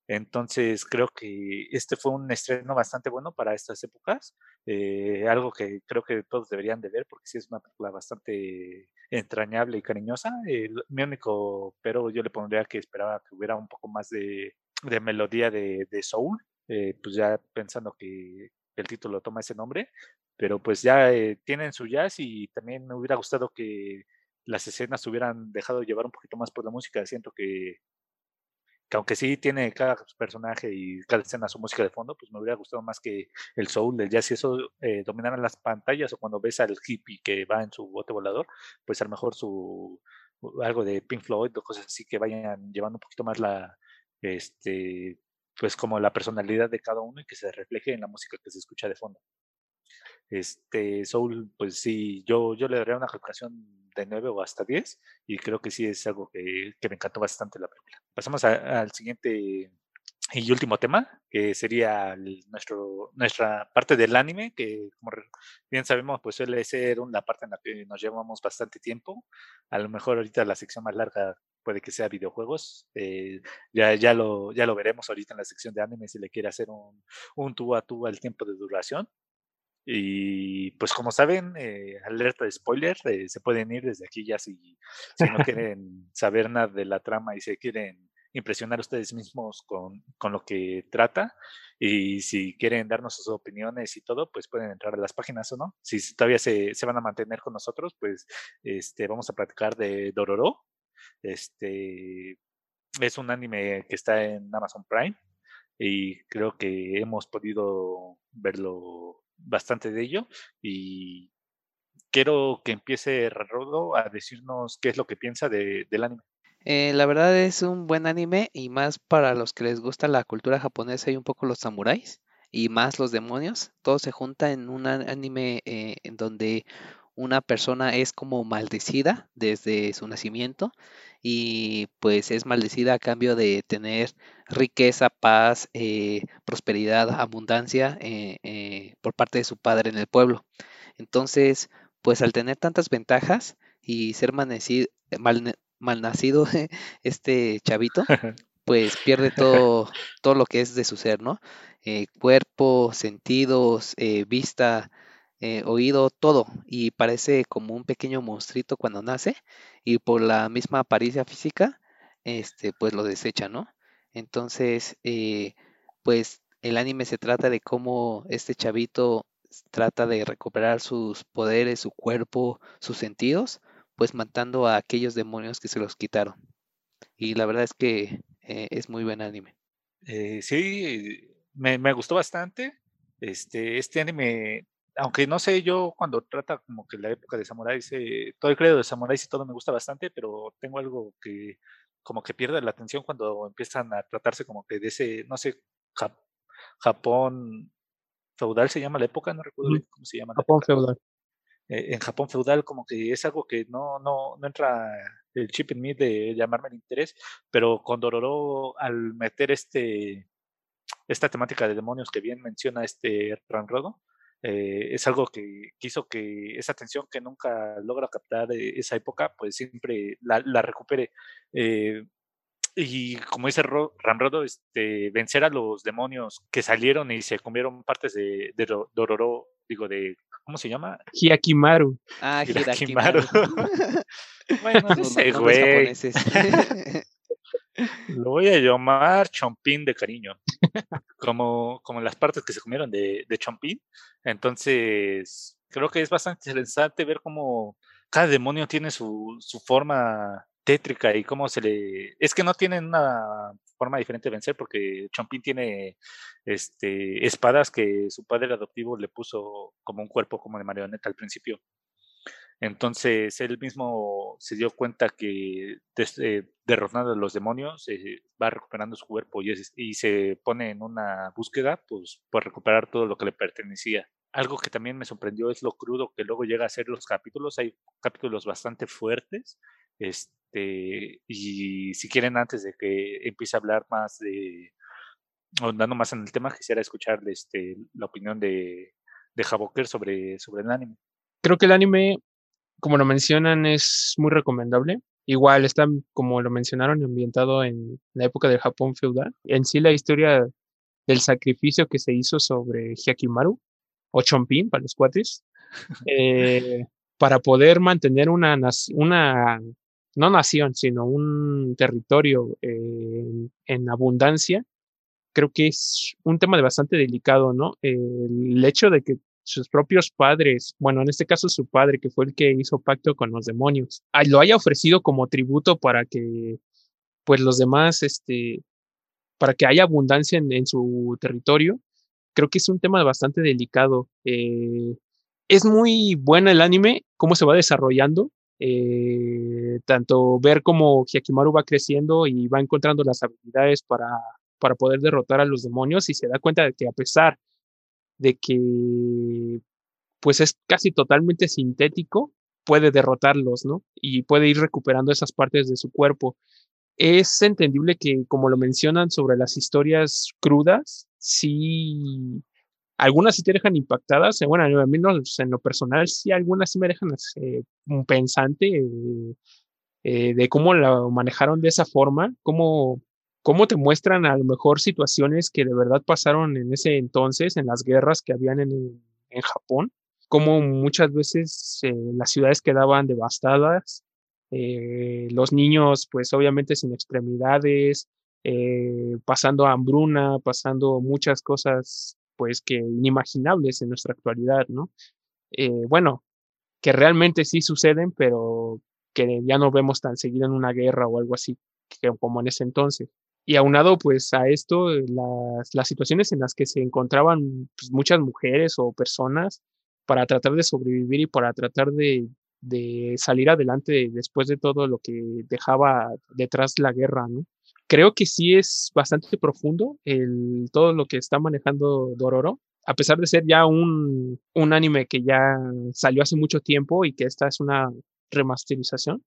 Entonces creo que este fue un estreno bastante bueno para estas épocas, eh, algo que creo que todos deberían de ver porque sí es una película bastante entrañable y cariñosa. mi único pero yo le pondría que esperaba que hubiera un poco más de de melodía de, de soul, eh, pues ya pensando que el título toma ese nombre, pero pues ya eh, tienen su jazz y también me hubiera gustado que las escenas hubieran dejado llevar un poquito más por la música. Siento que, que aunque sí tiene cada personaje y cada escena su música de fondo, pues me hubiera gustado más que el soul del jazz y eso eh, dominaran las pantallas o cuando ves al hippie que va en su bote volador, pues a lo mejor su algo de Pink Floyd o cosas así que vayan llevando un poquito más la, este, pues como la personalidad de cada uno y que se refleje en la música que se escucha de fondo. Este, Soul, pues sí, yo, yo le daría una calificación de 9 o hasta 10 y creo que sí es algo que, que me encantó bastante la película. Pasamos al siguiente y último tema, que sería nuestro, nuestra parte del anime, que como bien sabemos, pues suele ser una parte en la que nos llevamos bastante tiempo. A lo mejor ahorita la sección más larga puede que sea videojuegos. Eh, ya, ya, lo, ya lo veremos ahorita en la sección de anime si le quiere hacer un, un tú a tú al tiempo de duración. Y pues como saben, eh, alerta de spoiler, eh, se pueden ir desde aquí ya si, si no quieren saber nada de la trama y se quieren impresionar ustedes mismos con, con, lo que trata. Y si quieren darnos sus opiniones y todo, pues pueden entrar a las páginas o no. Si todavía se, se van a mantener con nosotros, pues este, vamos a platicar de Dororo. Este es un anime que está en Amazon Prime y creo que hemos podido verlo bastante de ello y quiero que empiece Rodo a decirnos qué es lo que piensa de, del anime. Eh, la verdad es un buen anime y más para los que les gusta la cultura japonesa y un poco los samuráis y más los demonios. Todo se junta en un anime eh, en donde una persona es como maldecida desde su nacimiento y pues es maldecida a cambio de tener riqueza, paz, eh, prosperidad, abundancia por parte de su padre en el pueblo. Entonces, pues al tener tantas ventajas y ser maldecido, malnacido este chavito, pues pierde todo, todo lo que es de su ser, ¿no? Eh, cuerpo, sentidos, eh, vista, eh, oído, todo. Y parece como un pequeño monstruito cuando nace y por la misma apariencia física, este, pues lo desecha, ¿no? Entonces, pues El anime se trata de cómo este chavito trata de recuperar sus poderes, su cuerpo, sus sentidos, pues matando a aquellos demonios que se los quitaron. Y la verdad es que eh, es muy buen anime. Eh, sí, me, me, gustó bastante. Este, este anime, aunque no sé, yo cuando trata como que la época de samuráis, eh, todo el credo de samuráis y todo me gusta bastante, pero tengo algo que como que pierde la atención cuando empiezan a tratarse como que de ese, no sé, Japón feudal se llama la época, no recuerdo cómo se llama. Japón feudal. Eh, en Japón feudal como que es algo que no, no, no entra el chip en mí de llamarme el interés, pero con Dororo al meter este esta temática de demonios que bien menciona este Ranrodo, eh, es algo que quiso que esa atención que nunca logra captar eh, esa época, pues siempre la, la recupere. Eh, y como dice Ramrodo, este, vencer a los demonios que salieron y se comieron partes de, de Dororo, digo, de, ¿cómo se llama? Hyakimaru. Ah, Hyakimaru. bueno, ese güey. Lo voy a llamar chompín de cariño, como, como las partes que se comieron de, de chompín. Entonces, creo que es bastante interesante ver cómo cada demonio tiene su, su forma tétrica y cómo se le... Es que no tienen una forma diferente de vencer porque Chompín tiene este, espadas que su padre adoptivo le puso como un cuerpo como de marioneta al principio. Entonces él mismo se dio cuenta que eh, derrotando a los demonios eh, va recuperando su cuerpo y, y, se pone en una búsqueda pues, por recuperar todo lo que le pertenecía. Algo que también me sorprendió es lo crudo que luego llega a ser los capítulos. Hay capítulos bastante fuertes. Este, y si quieren, antes de que empiece a hablar más de, andando más en el tema, quisiera escuchar este, la opinión de, de Javoker sobre, sobre el anime. Creo que el anime como lo mencionan, es muy recomendable. Igual está, como lo mencionaron, ambientado en la época del Japón feudal. En sí, la historia del sacrificio que se hizo sobre Hyakimaru, o Chompin para los cuates, eh, para poder mantener una, una, no nación, sino un territorio en abundancia, creo que es un tema de bastante delicado, ¿no? el hecho de que sus propios padres, bueno, en este caso su padre, que fue el que hizo pacto con los demonios, lo haya ofrecido como tributo para que, pues los demás, este, para que haya abundancia en, su territorio, creo que es un tema bastante delicado. Eh, es muy bueno el anime, cómo se va desarrollando, eh, tanto ver cómo Hyakimaru va creciendo y va encontrando las habilidades para, para poder derrotar a los demonios y se da cuenta de que a pesar de que pues es casi totalmente sintético, puede derrotarlos, ¿no? Y puede ir recuperando esas partes de su cuerpo. Es entendible que, como lo mencionan sobre las historias crudas, sí, algunas sí te dejan impactadas. Eh, bueno, a mí no, en lo personal, sí, algunas sí me dejan eh, un pensante eh, de cómo lo manejaron de esa forma, cómo cómo te muestran a lo mejor situaciones que de verdad pasaron en ese entonces, en las guerras que habían en, en Japón, cómo muchas veces eh, las ciudades quedaban devastadas, eh, los niños pues obviamente sin extremidades, eh, pasando hambruna, pasando muchas cosas pues que inimaginables en nuestra actualidad, ¿no? bueno, que realmente sí suceden, pero que ya no vemos tan seguido en una guerra o algo así como en ese entonces. Y aunado pues a esto, eh, las, las situaciones en las que se encontraban pues, muchas mujeres o personas para tratar de sobrevivir y para tratar de, de, salir adelante después de todo lo que dejaba detrás la guerra, ¿no? Creo que sí es bastante profundo el, todo lo que está manejando Dororo, a pesar de ser ya un, un anime que ya salió hace mucho tiempo y que esta es una remasterización,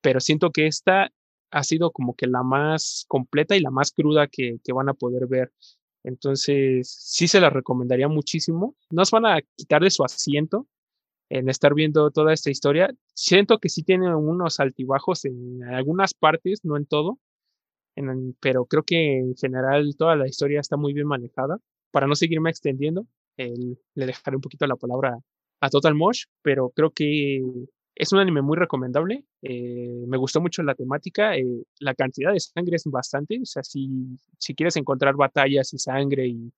pero siento que esta ha sido como que la más completa y la más cruda que, van a poder ver. Entonces, sí se la recomendaría muchísimo. No se van a quitar de su asiento en estar viendo toda esta historia. Siento que sí tiene unos altibajos en algunas partes, no en todo, pero creo que en general toda la historia está muy bien manejada. Para no seguirme extendiendo, le dejaré un poquito la palabra a Total Mosh, pero creo que es un anime muy recomendable. Eh, me gustó mucho la temática. Eh, la cantidad de sangre es bastante. O sea, si, si quieres encontrar batallas y sangre y,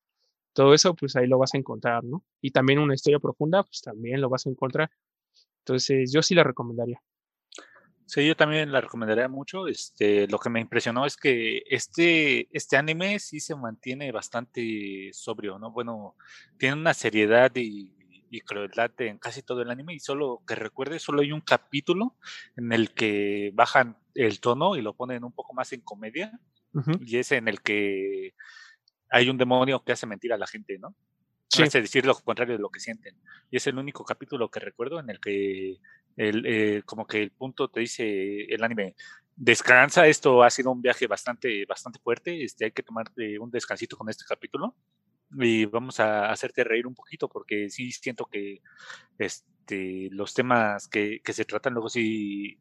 todo eso, pues ahí lo vas a encontrar, ¿no? Y también una historia profunda, pues también lo vas a encontrar. Entonces, yo sí la recomendaría. Sí, yo también la recomendaría mucho. Este, lo que me impresionó es que este, este anime sí se mantiene bastante sobrio, ¿no? Bueno, tiene una seriedad y, y crueldad en casi todo el anime y solo que recuerde, solo hay un capítulo en el que bajan el tono y lo ponen un poco más en comedia y es en el que hay un demonio que hace mentir a la gente, ¿no? Sí. Hace decir lo contrario de lo que sienten. Y es el único capítulo que recuerdo en el que el, eh, como que el punto te dice el anime, descansa, esto ha sido un viaje bastante, bastante fuerte, este, hay que tomar un descansito con este capítulo y vamos a hacerte reír un poquito porque sí siento que este, los temas que, que se tratan luego sí,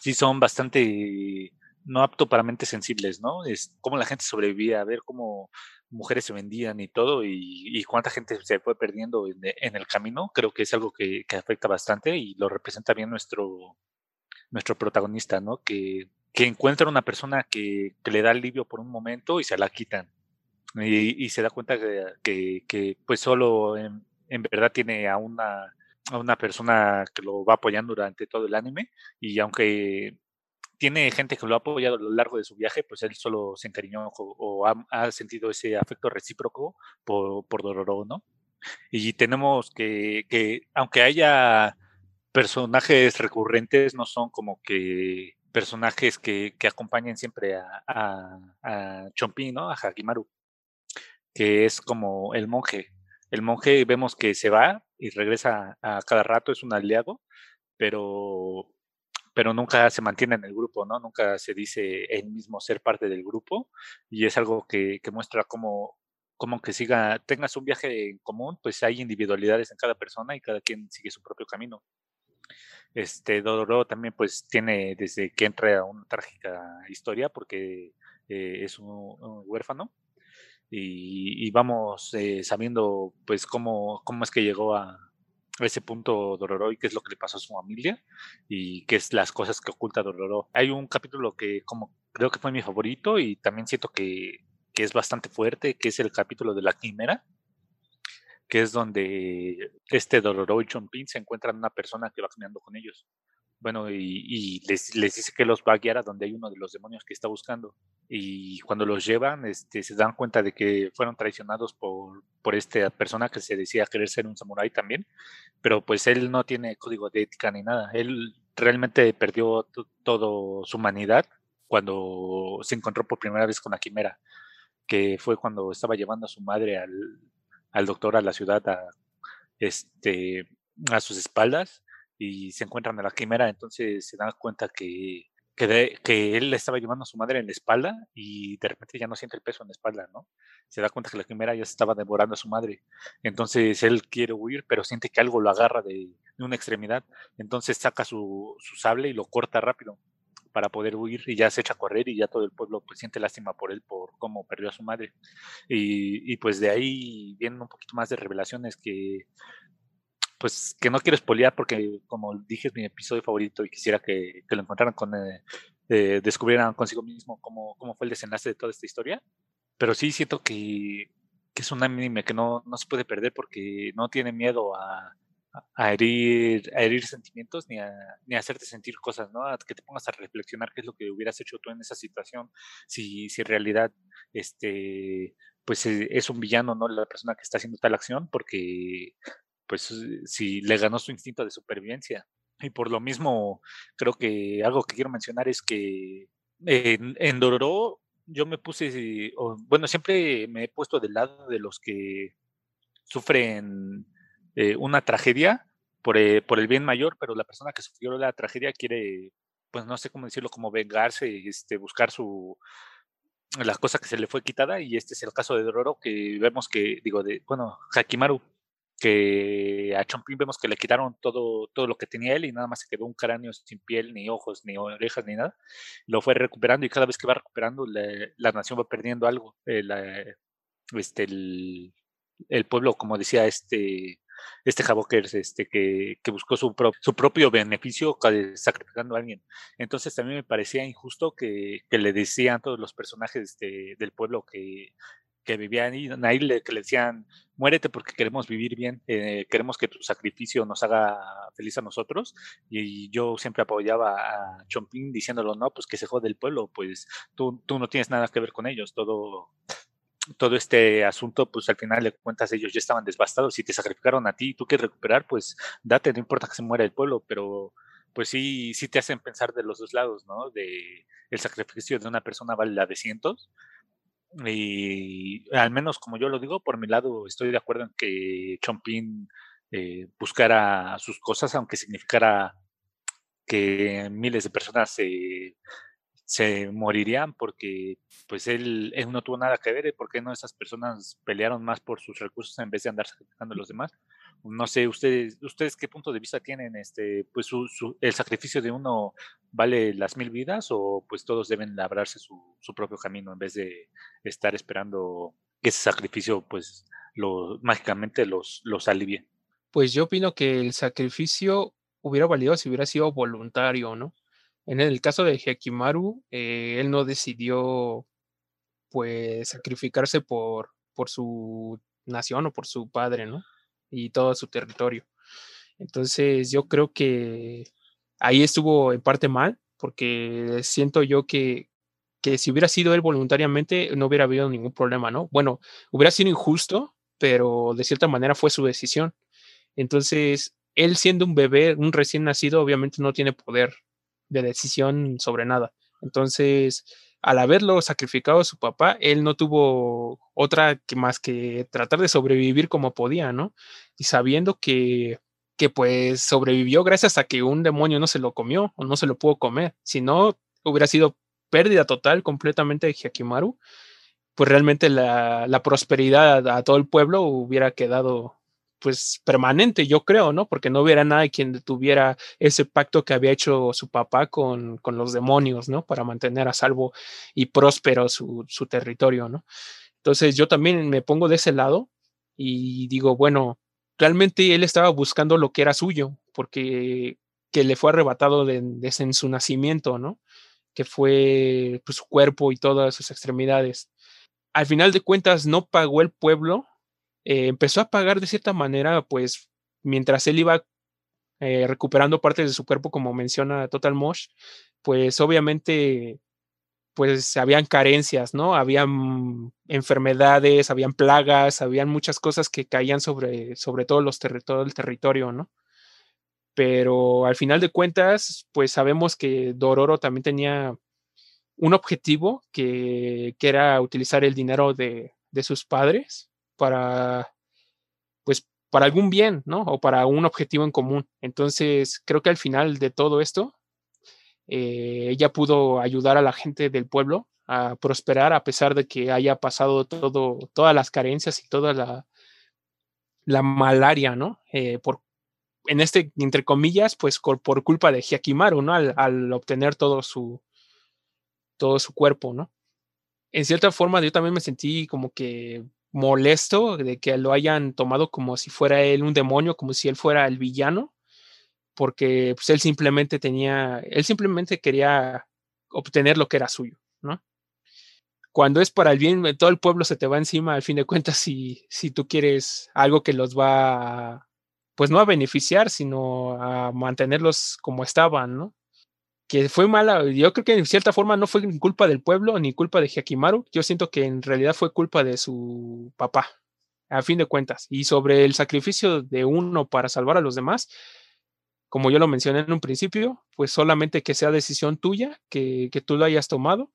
sí son bastante no apto para mentes sensibles, ¿no? Es cómo la gente sobrevivía, a ver cómo mujeres se vendían y todo, y, cuánta gente se fue perdiendo en, el camino, creo que es algo que, afecta bastante y lo representa bien nuestro, nuestro protagonista, ¿no? Que, que encuentra una persona que, le da alivio por un momento y se la quitan. Y, se da cuenta que, pues solo en, en, verdad tiene a una, a una persona que lo va apoyando durante todo el anime y aunque tiene gente que lo ha apoyado a lo largo de su viaje, pues él solo se encariñó o, ha, sentido ese afecto recíproco por, por Dororo, ¿no? Y tenemos que, que, aunque haya personajes recurrentes, no son como que personajes que, que acompañen siempre a, a, a Chompi, ¿no? A Hakimaru, que es como el monje. El monje vemos que se va y regresa a cada rato, es un aliado, pero pero nunca se mantiene en el grupo, ¿no? Nunca se dice él mismo ser parte del grupo y es algo que, muestra cómo, cómo que siga, tengas un viaje en común, pues hay individualidades en cada persona y cada quien sigue su propio camino. Este Dororo también pues tiene desde que entra una trágica historia porque eh, es un, huérfano y, vamos eh, sabiendo pues cómo, cómo es que llegó a, ese punto Dororo y qué es lo que le pasó a su familia y qué es las cosas que oculta Dororo. Hay un capítulo que como creo que fue mi favorito y también siento que, que es bastante fuerte, que es el capítulo de la quimera, que es donde este Dororo y Chompin se encuentran una persona que va caminando con ellos bueno, y, les, dice que los va a guiar a donde hay uno de los demonios que está buscando. Y cuando los llevan, este, se dan cuenta de que fueron traicionados por, por esta persona que se decía querer ser un samurái también, pero pues él no tiene código de ética ni nada. Él realmente perdió toda su humanidad cuando se encontró por primera vez con la quimera, que fue cuando estaba llevando a su madre al, al doctor a la ciudad a, este, a sus espaldas y se encuentran en la quimera, entonces se dan cuenta que, que, que, él estaba llevando a su madre en la espalda y de repente ya no siente el peso en la espalda, ¿no? Se da cuenta que la quimera ya estaba devorando a su madre. Entonces él quiere huir, pero siente que algo lo agarra de, de una extremidad. Entonces saca su, su, sable y lo corta rápido para poder huir y ya se echa a correr y ya todo el pueblo pues siente lástima por él por cómo perdió a su madre. Y, y pues de ahí vienen un poquito más de revelaciones que pues que no quiero espolear porque como dije es mi episodio favorito y quisiera que, lo encontraran con, eh, eh, descubrieran consigo mismo cómo, cómo fue el desenlace de toda esta historia. Pero sí siento que, que es un anime que no, no, se puede perder porque no tiene miedo a, a herir, a herir sentimientos ni a, ni a hacerte sentir cosas, ¿no? A que te pongas a reflexionar qué es lo que hubieras hecho tú en esa situación, si, si en realidad este, pues eh, es un villano, ¿no? La persona que está haciendo tal acción, porque pues eh, si le ganó su instinto de supervivencia. Y por lo mismo, creo que algo que quiero mencionar es que en, Dororo yo me puse, bueno, siempre me he puesto del lado de los que sufren eh, una tragedia por, eh, por, el bien mayor, pero la persona que sufrió la tragedia quiere, pues no sé cómo decirlo, como vengarse, este, buscar su la cosa que se le fue quitada y este es el caso de Dororo que vemos que, digo, de, bueno, Hakimaru, que a Chompin vemos que le quitaron todo, todo lo que tenía él y nada más se quedó un cráneo sin piel, ni ojos, ni orejas, ni nada. Lo fue recuperando y cada vez que va recuperando la, nación va perdiendo algo. Eh, este, el, el, pueblo, como decía este, este Havokers, este, que, que buscó su, su propio beneficio sacrificando a alguien. Entonces también me parecía injusto que, que le decían todos los personajes del pueblo que que vivían ahí, le, que le decían, muérete porque queremos vivir bien, eh, queremos que tu sacrificio nos haga feliz a nosotros. Y, yo siempre apoyaba a Chompín diciéndolo, no, pues que se jode el pueblo, pues tú, tú no tienes nada que ver con ellos, todo, todo este asunto, pues al final de cuentas ellos ya estaban devastados y te sacrificaron a ti tú quieres recuperar, pues date, no importa que se muera el pueblo, pero pues sí, sí te hacen pensar de los dos lados, ¿no? De el sacrificio de una persona vale la de cientos. Y al menos como yo lo digo, por mi lado estoy de acuerdo en que Chompin eh, buscara sus cosas, aunque significara que miles de personas se se morirían porque pues él, no tuvo nada que ver, ¿eh? porque no esas personas pelearon más por sus recursos en vez de andar sacrificando a los demás. No sé, ustedes, ustedes qué punto de vista tienen, este, pues su, el sacrificio de uno vale las mil vidas o pues todos deben labrarse su, propio camino en vez de estar esperando que ese sacrificio pues lo, mágicamente los, los alivie. Pues yo opino que el sacrificio hubiera valido si hubiera sido voluntario, ¿no? En el caso de Hekimaru, eh, él no decidió pues sacrificarse por, por su nación o por su padre, ¿no? Y todo su territorio. Entonces yo creo que ahí estuvo en parte mal, porque siento yo que, que si hubiera sido él voluntariamente no hubiera habido ningún problema, ¿no? Bueno, hubiera sido injusto, pero de cierta manera fue su decisión. Entonces, él siendo un bebé, un recién nacido, obviamente no tiene poder de decisión sobre nada. Entonces, al haberlo sacrificado a su papá, él no tuvo otra que más que tratar de sobrevivir como podía, ¿no? Y sabiendo que, que pues sobrevivió gracias a que un demonio no se lo comió o no se lo pudo comer. Si no, hubiera sido pérdida total completamente de Hyakimaru, pues realmente la, la prosperidad a todo el pueblo hubiera quedado pues permanente, yo creo, ¿no? Porque no hubiera nadie quien tuviera ese pacto que había hecho su papá con, con los demonios, ¿no? Para mantener a salvo y próspero su, su territorio, ¿no? Entonces yo también me pongo de ese lado y digo, bueno, realmente él estaba buscando lo que era suyo, porque que le fue arrebatado desde su nacimiento, ¿no? Que fue pues, su cuerpo y todas sus extremidades. Al final de cuentas, no pagó el pueblo eh, empezó a pagar de cierta manera, pues mientras él iba eh, recuperando partes de su cuerpo, como menciona Total Mosh, pues obviamente pues habían carencias, ¿no? Habían enfermedades, habían plagas, habían muchas cosas que caían sobre, sobre todo, los todo el territorio, ¿no? Pero al final de cuentas, pues sabemos que Dororo también tenía un objetivo que, que era utilizar el dinero de, de sus padres para, pues, para algún bien, ¿no? O para un objetivo en común. Entonces, creo que al final de todo esto, eh, ella pudo ayudar a la gente del pueblo a prosperar a pesar de que haya pasado todo, todas las carencias y toda la, la malaria, ¿no? Eh, por, en este, entre comillas, pues por, culpa de Hyakimaru, ¿no? Al, al, obtener todo su, todo su cuerpo, ¿no? En cierta forma, yo también me sentí como que molesto de que lo hayan tomado como si fuera él un demonio, como si él fuera el villano, porque pues, él simplemente tenía, él simplemente quería obtener lo que era suyo, ¿no? Cuando es para el bien, todo el pueblo se te va encima, al fin de cuentas, si, si tú quieres algo que los va, pues no a beneficiar, sino a mantenerlos como estaban, ¿no? Que fue mala. Yo creo que en cierta forma no fue culpa del pueblo ni culpa de Hyakimaru. Yo siento que en realidad fue culpa de su papá, a fin de cuentas. Y sobre el sacrificio de uno para salvar a los demás, como yo lo mencioné en un principio, pues solamente que sea decisión tuya, que, que tú lo hayas tomado,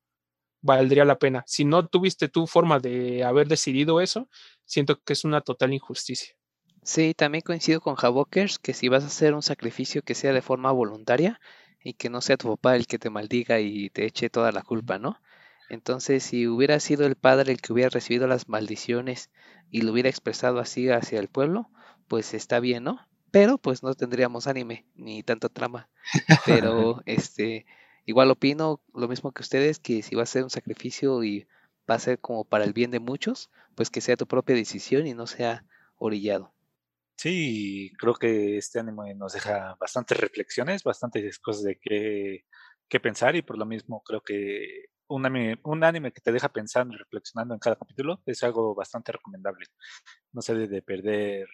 valdría la pena. Si no tuviste tu forma de haber decidido eso, siento que es una total injusticia. Sí, también coincido con Havokers que si vas a hacer un sacrificio que sea de forma voluntaria, y que no sea tu papá el que te maldiga y te eche toda la culpa, ¿no? Entonces, si hubiera sido el padre el que hubiera recibido las maldiciones y lo hubiera expresado así hacia el pueblo, pues está bien, ¿no? Pero pues no tendríamos anime ni tanto trama. Pero este, igual opino lo mismo que ustedes, que si va a ser un sacrificio y va a ser como para el bien de muchos, pues que sea tu propia decisión y no sea orillado. Sí, creo que este anime nos deja bastantes reflexiones, bastantes cosas de qué, qué pensar y por lo mismo creo que un anime, un anime que te deja pensando y reflexionando en cada capítulo, es algo bastante recomendable. No se debe perder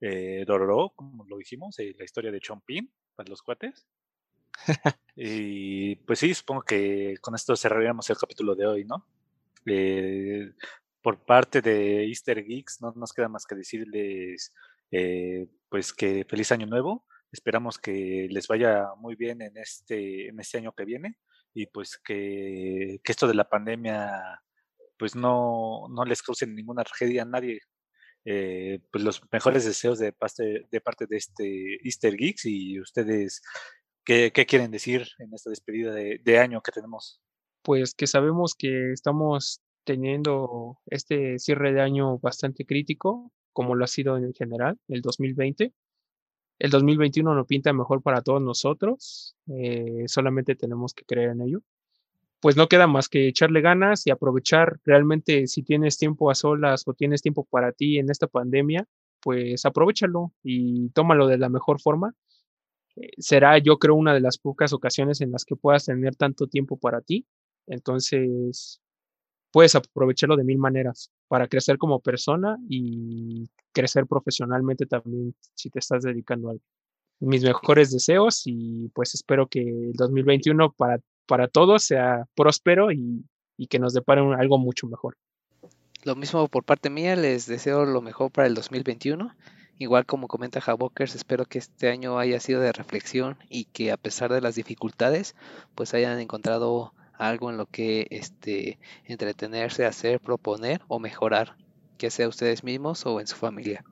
eh, Dororo, como lo dijimos, eh, la historia de Chompin para los cuates. y pues sí, supongo que con esto cerraríamos el capítulo de hoy, ¿no? Eh, por parte de Easter Geeks, no nos queda más que decirles eh, pues que feliz año nuevo. Esperamos que les vaya muy bien en este, en este año que viene y pues que, que esto de la pandemia pues no, no les cause ninguna tragedia a nadie. Eh, pues los mejores deseos de parte, de parte de este Easter Geeks y ustedes, ¿qué, quieren decir en esta despedida de, de año que tenemos? Pues que sabemos que estamos teniendo este cierre de año bastante crítico, como lo ha sido en general, el 2020. El 2021 no pinta mejor para todos nosotros, eh, solamente tenemos que creer en ello. Pues no queda más que echarle ganas y aprovechar realmente si tienes tiempo a solas o tienes tiempo para ti en esta pandemia, pues aprovechalo y tómalo de la mejor forma. Eh, será yo creo una de las pocas ocasiones en las que puedas tener tanto tiempo para ti. Entonces, puedes aprovecharlo de mil maneras para crecer como persona y crecer profesionalmente también si te estás dedicando a algo. Mis mejores deseos y pues espero que el 2021 para, para todos sea próspero y, y que nos depare algo mucho mejor. Lo mismo por parte mía, les deseo lo mejor para el 2021. Igual como comenta Javokers, espero que este año haya sido de reflexión y que a pesar de las dificultades, pues hayan encontrado algo en lo que este, entretenerse, hacer, proponer o mejorar, que sea ustedes mismos o en su familia.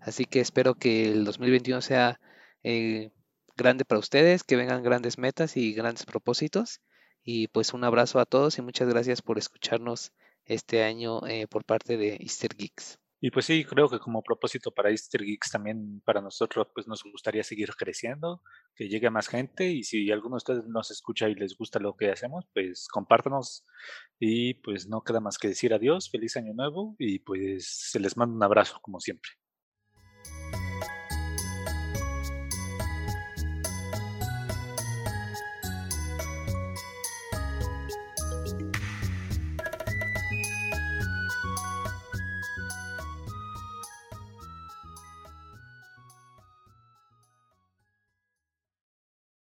Así que espero que el 2021 sea eh, grande para ustedes, que vengan grandes metas y grandes propósitos. Y pues un abrazo a todos y muchas gracias por escucharnos este año eh, por parte de Easter Geeks. Y pues sí, creo que como propósito para Easter Geeks también para nosotros pues nos gustaría seguir creciendo, que llegue más gente y si alguno de ustedes nos escucha y les gusta lo que hacemos, pues compártanos y pues no queda más que decir adiós, feliz año nuevo y pues se les manda un abrazo como siempre.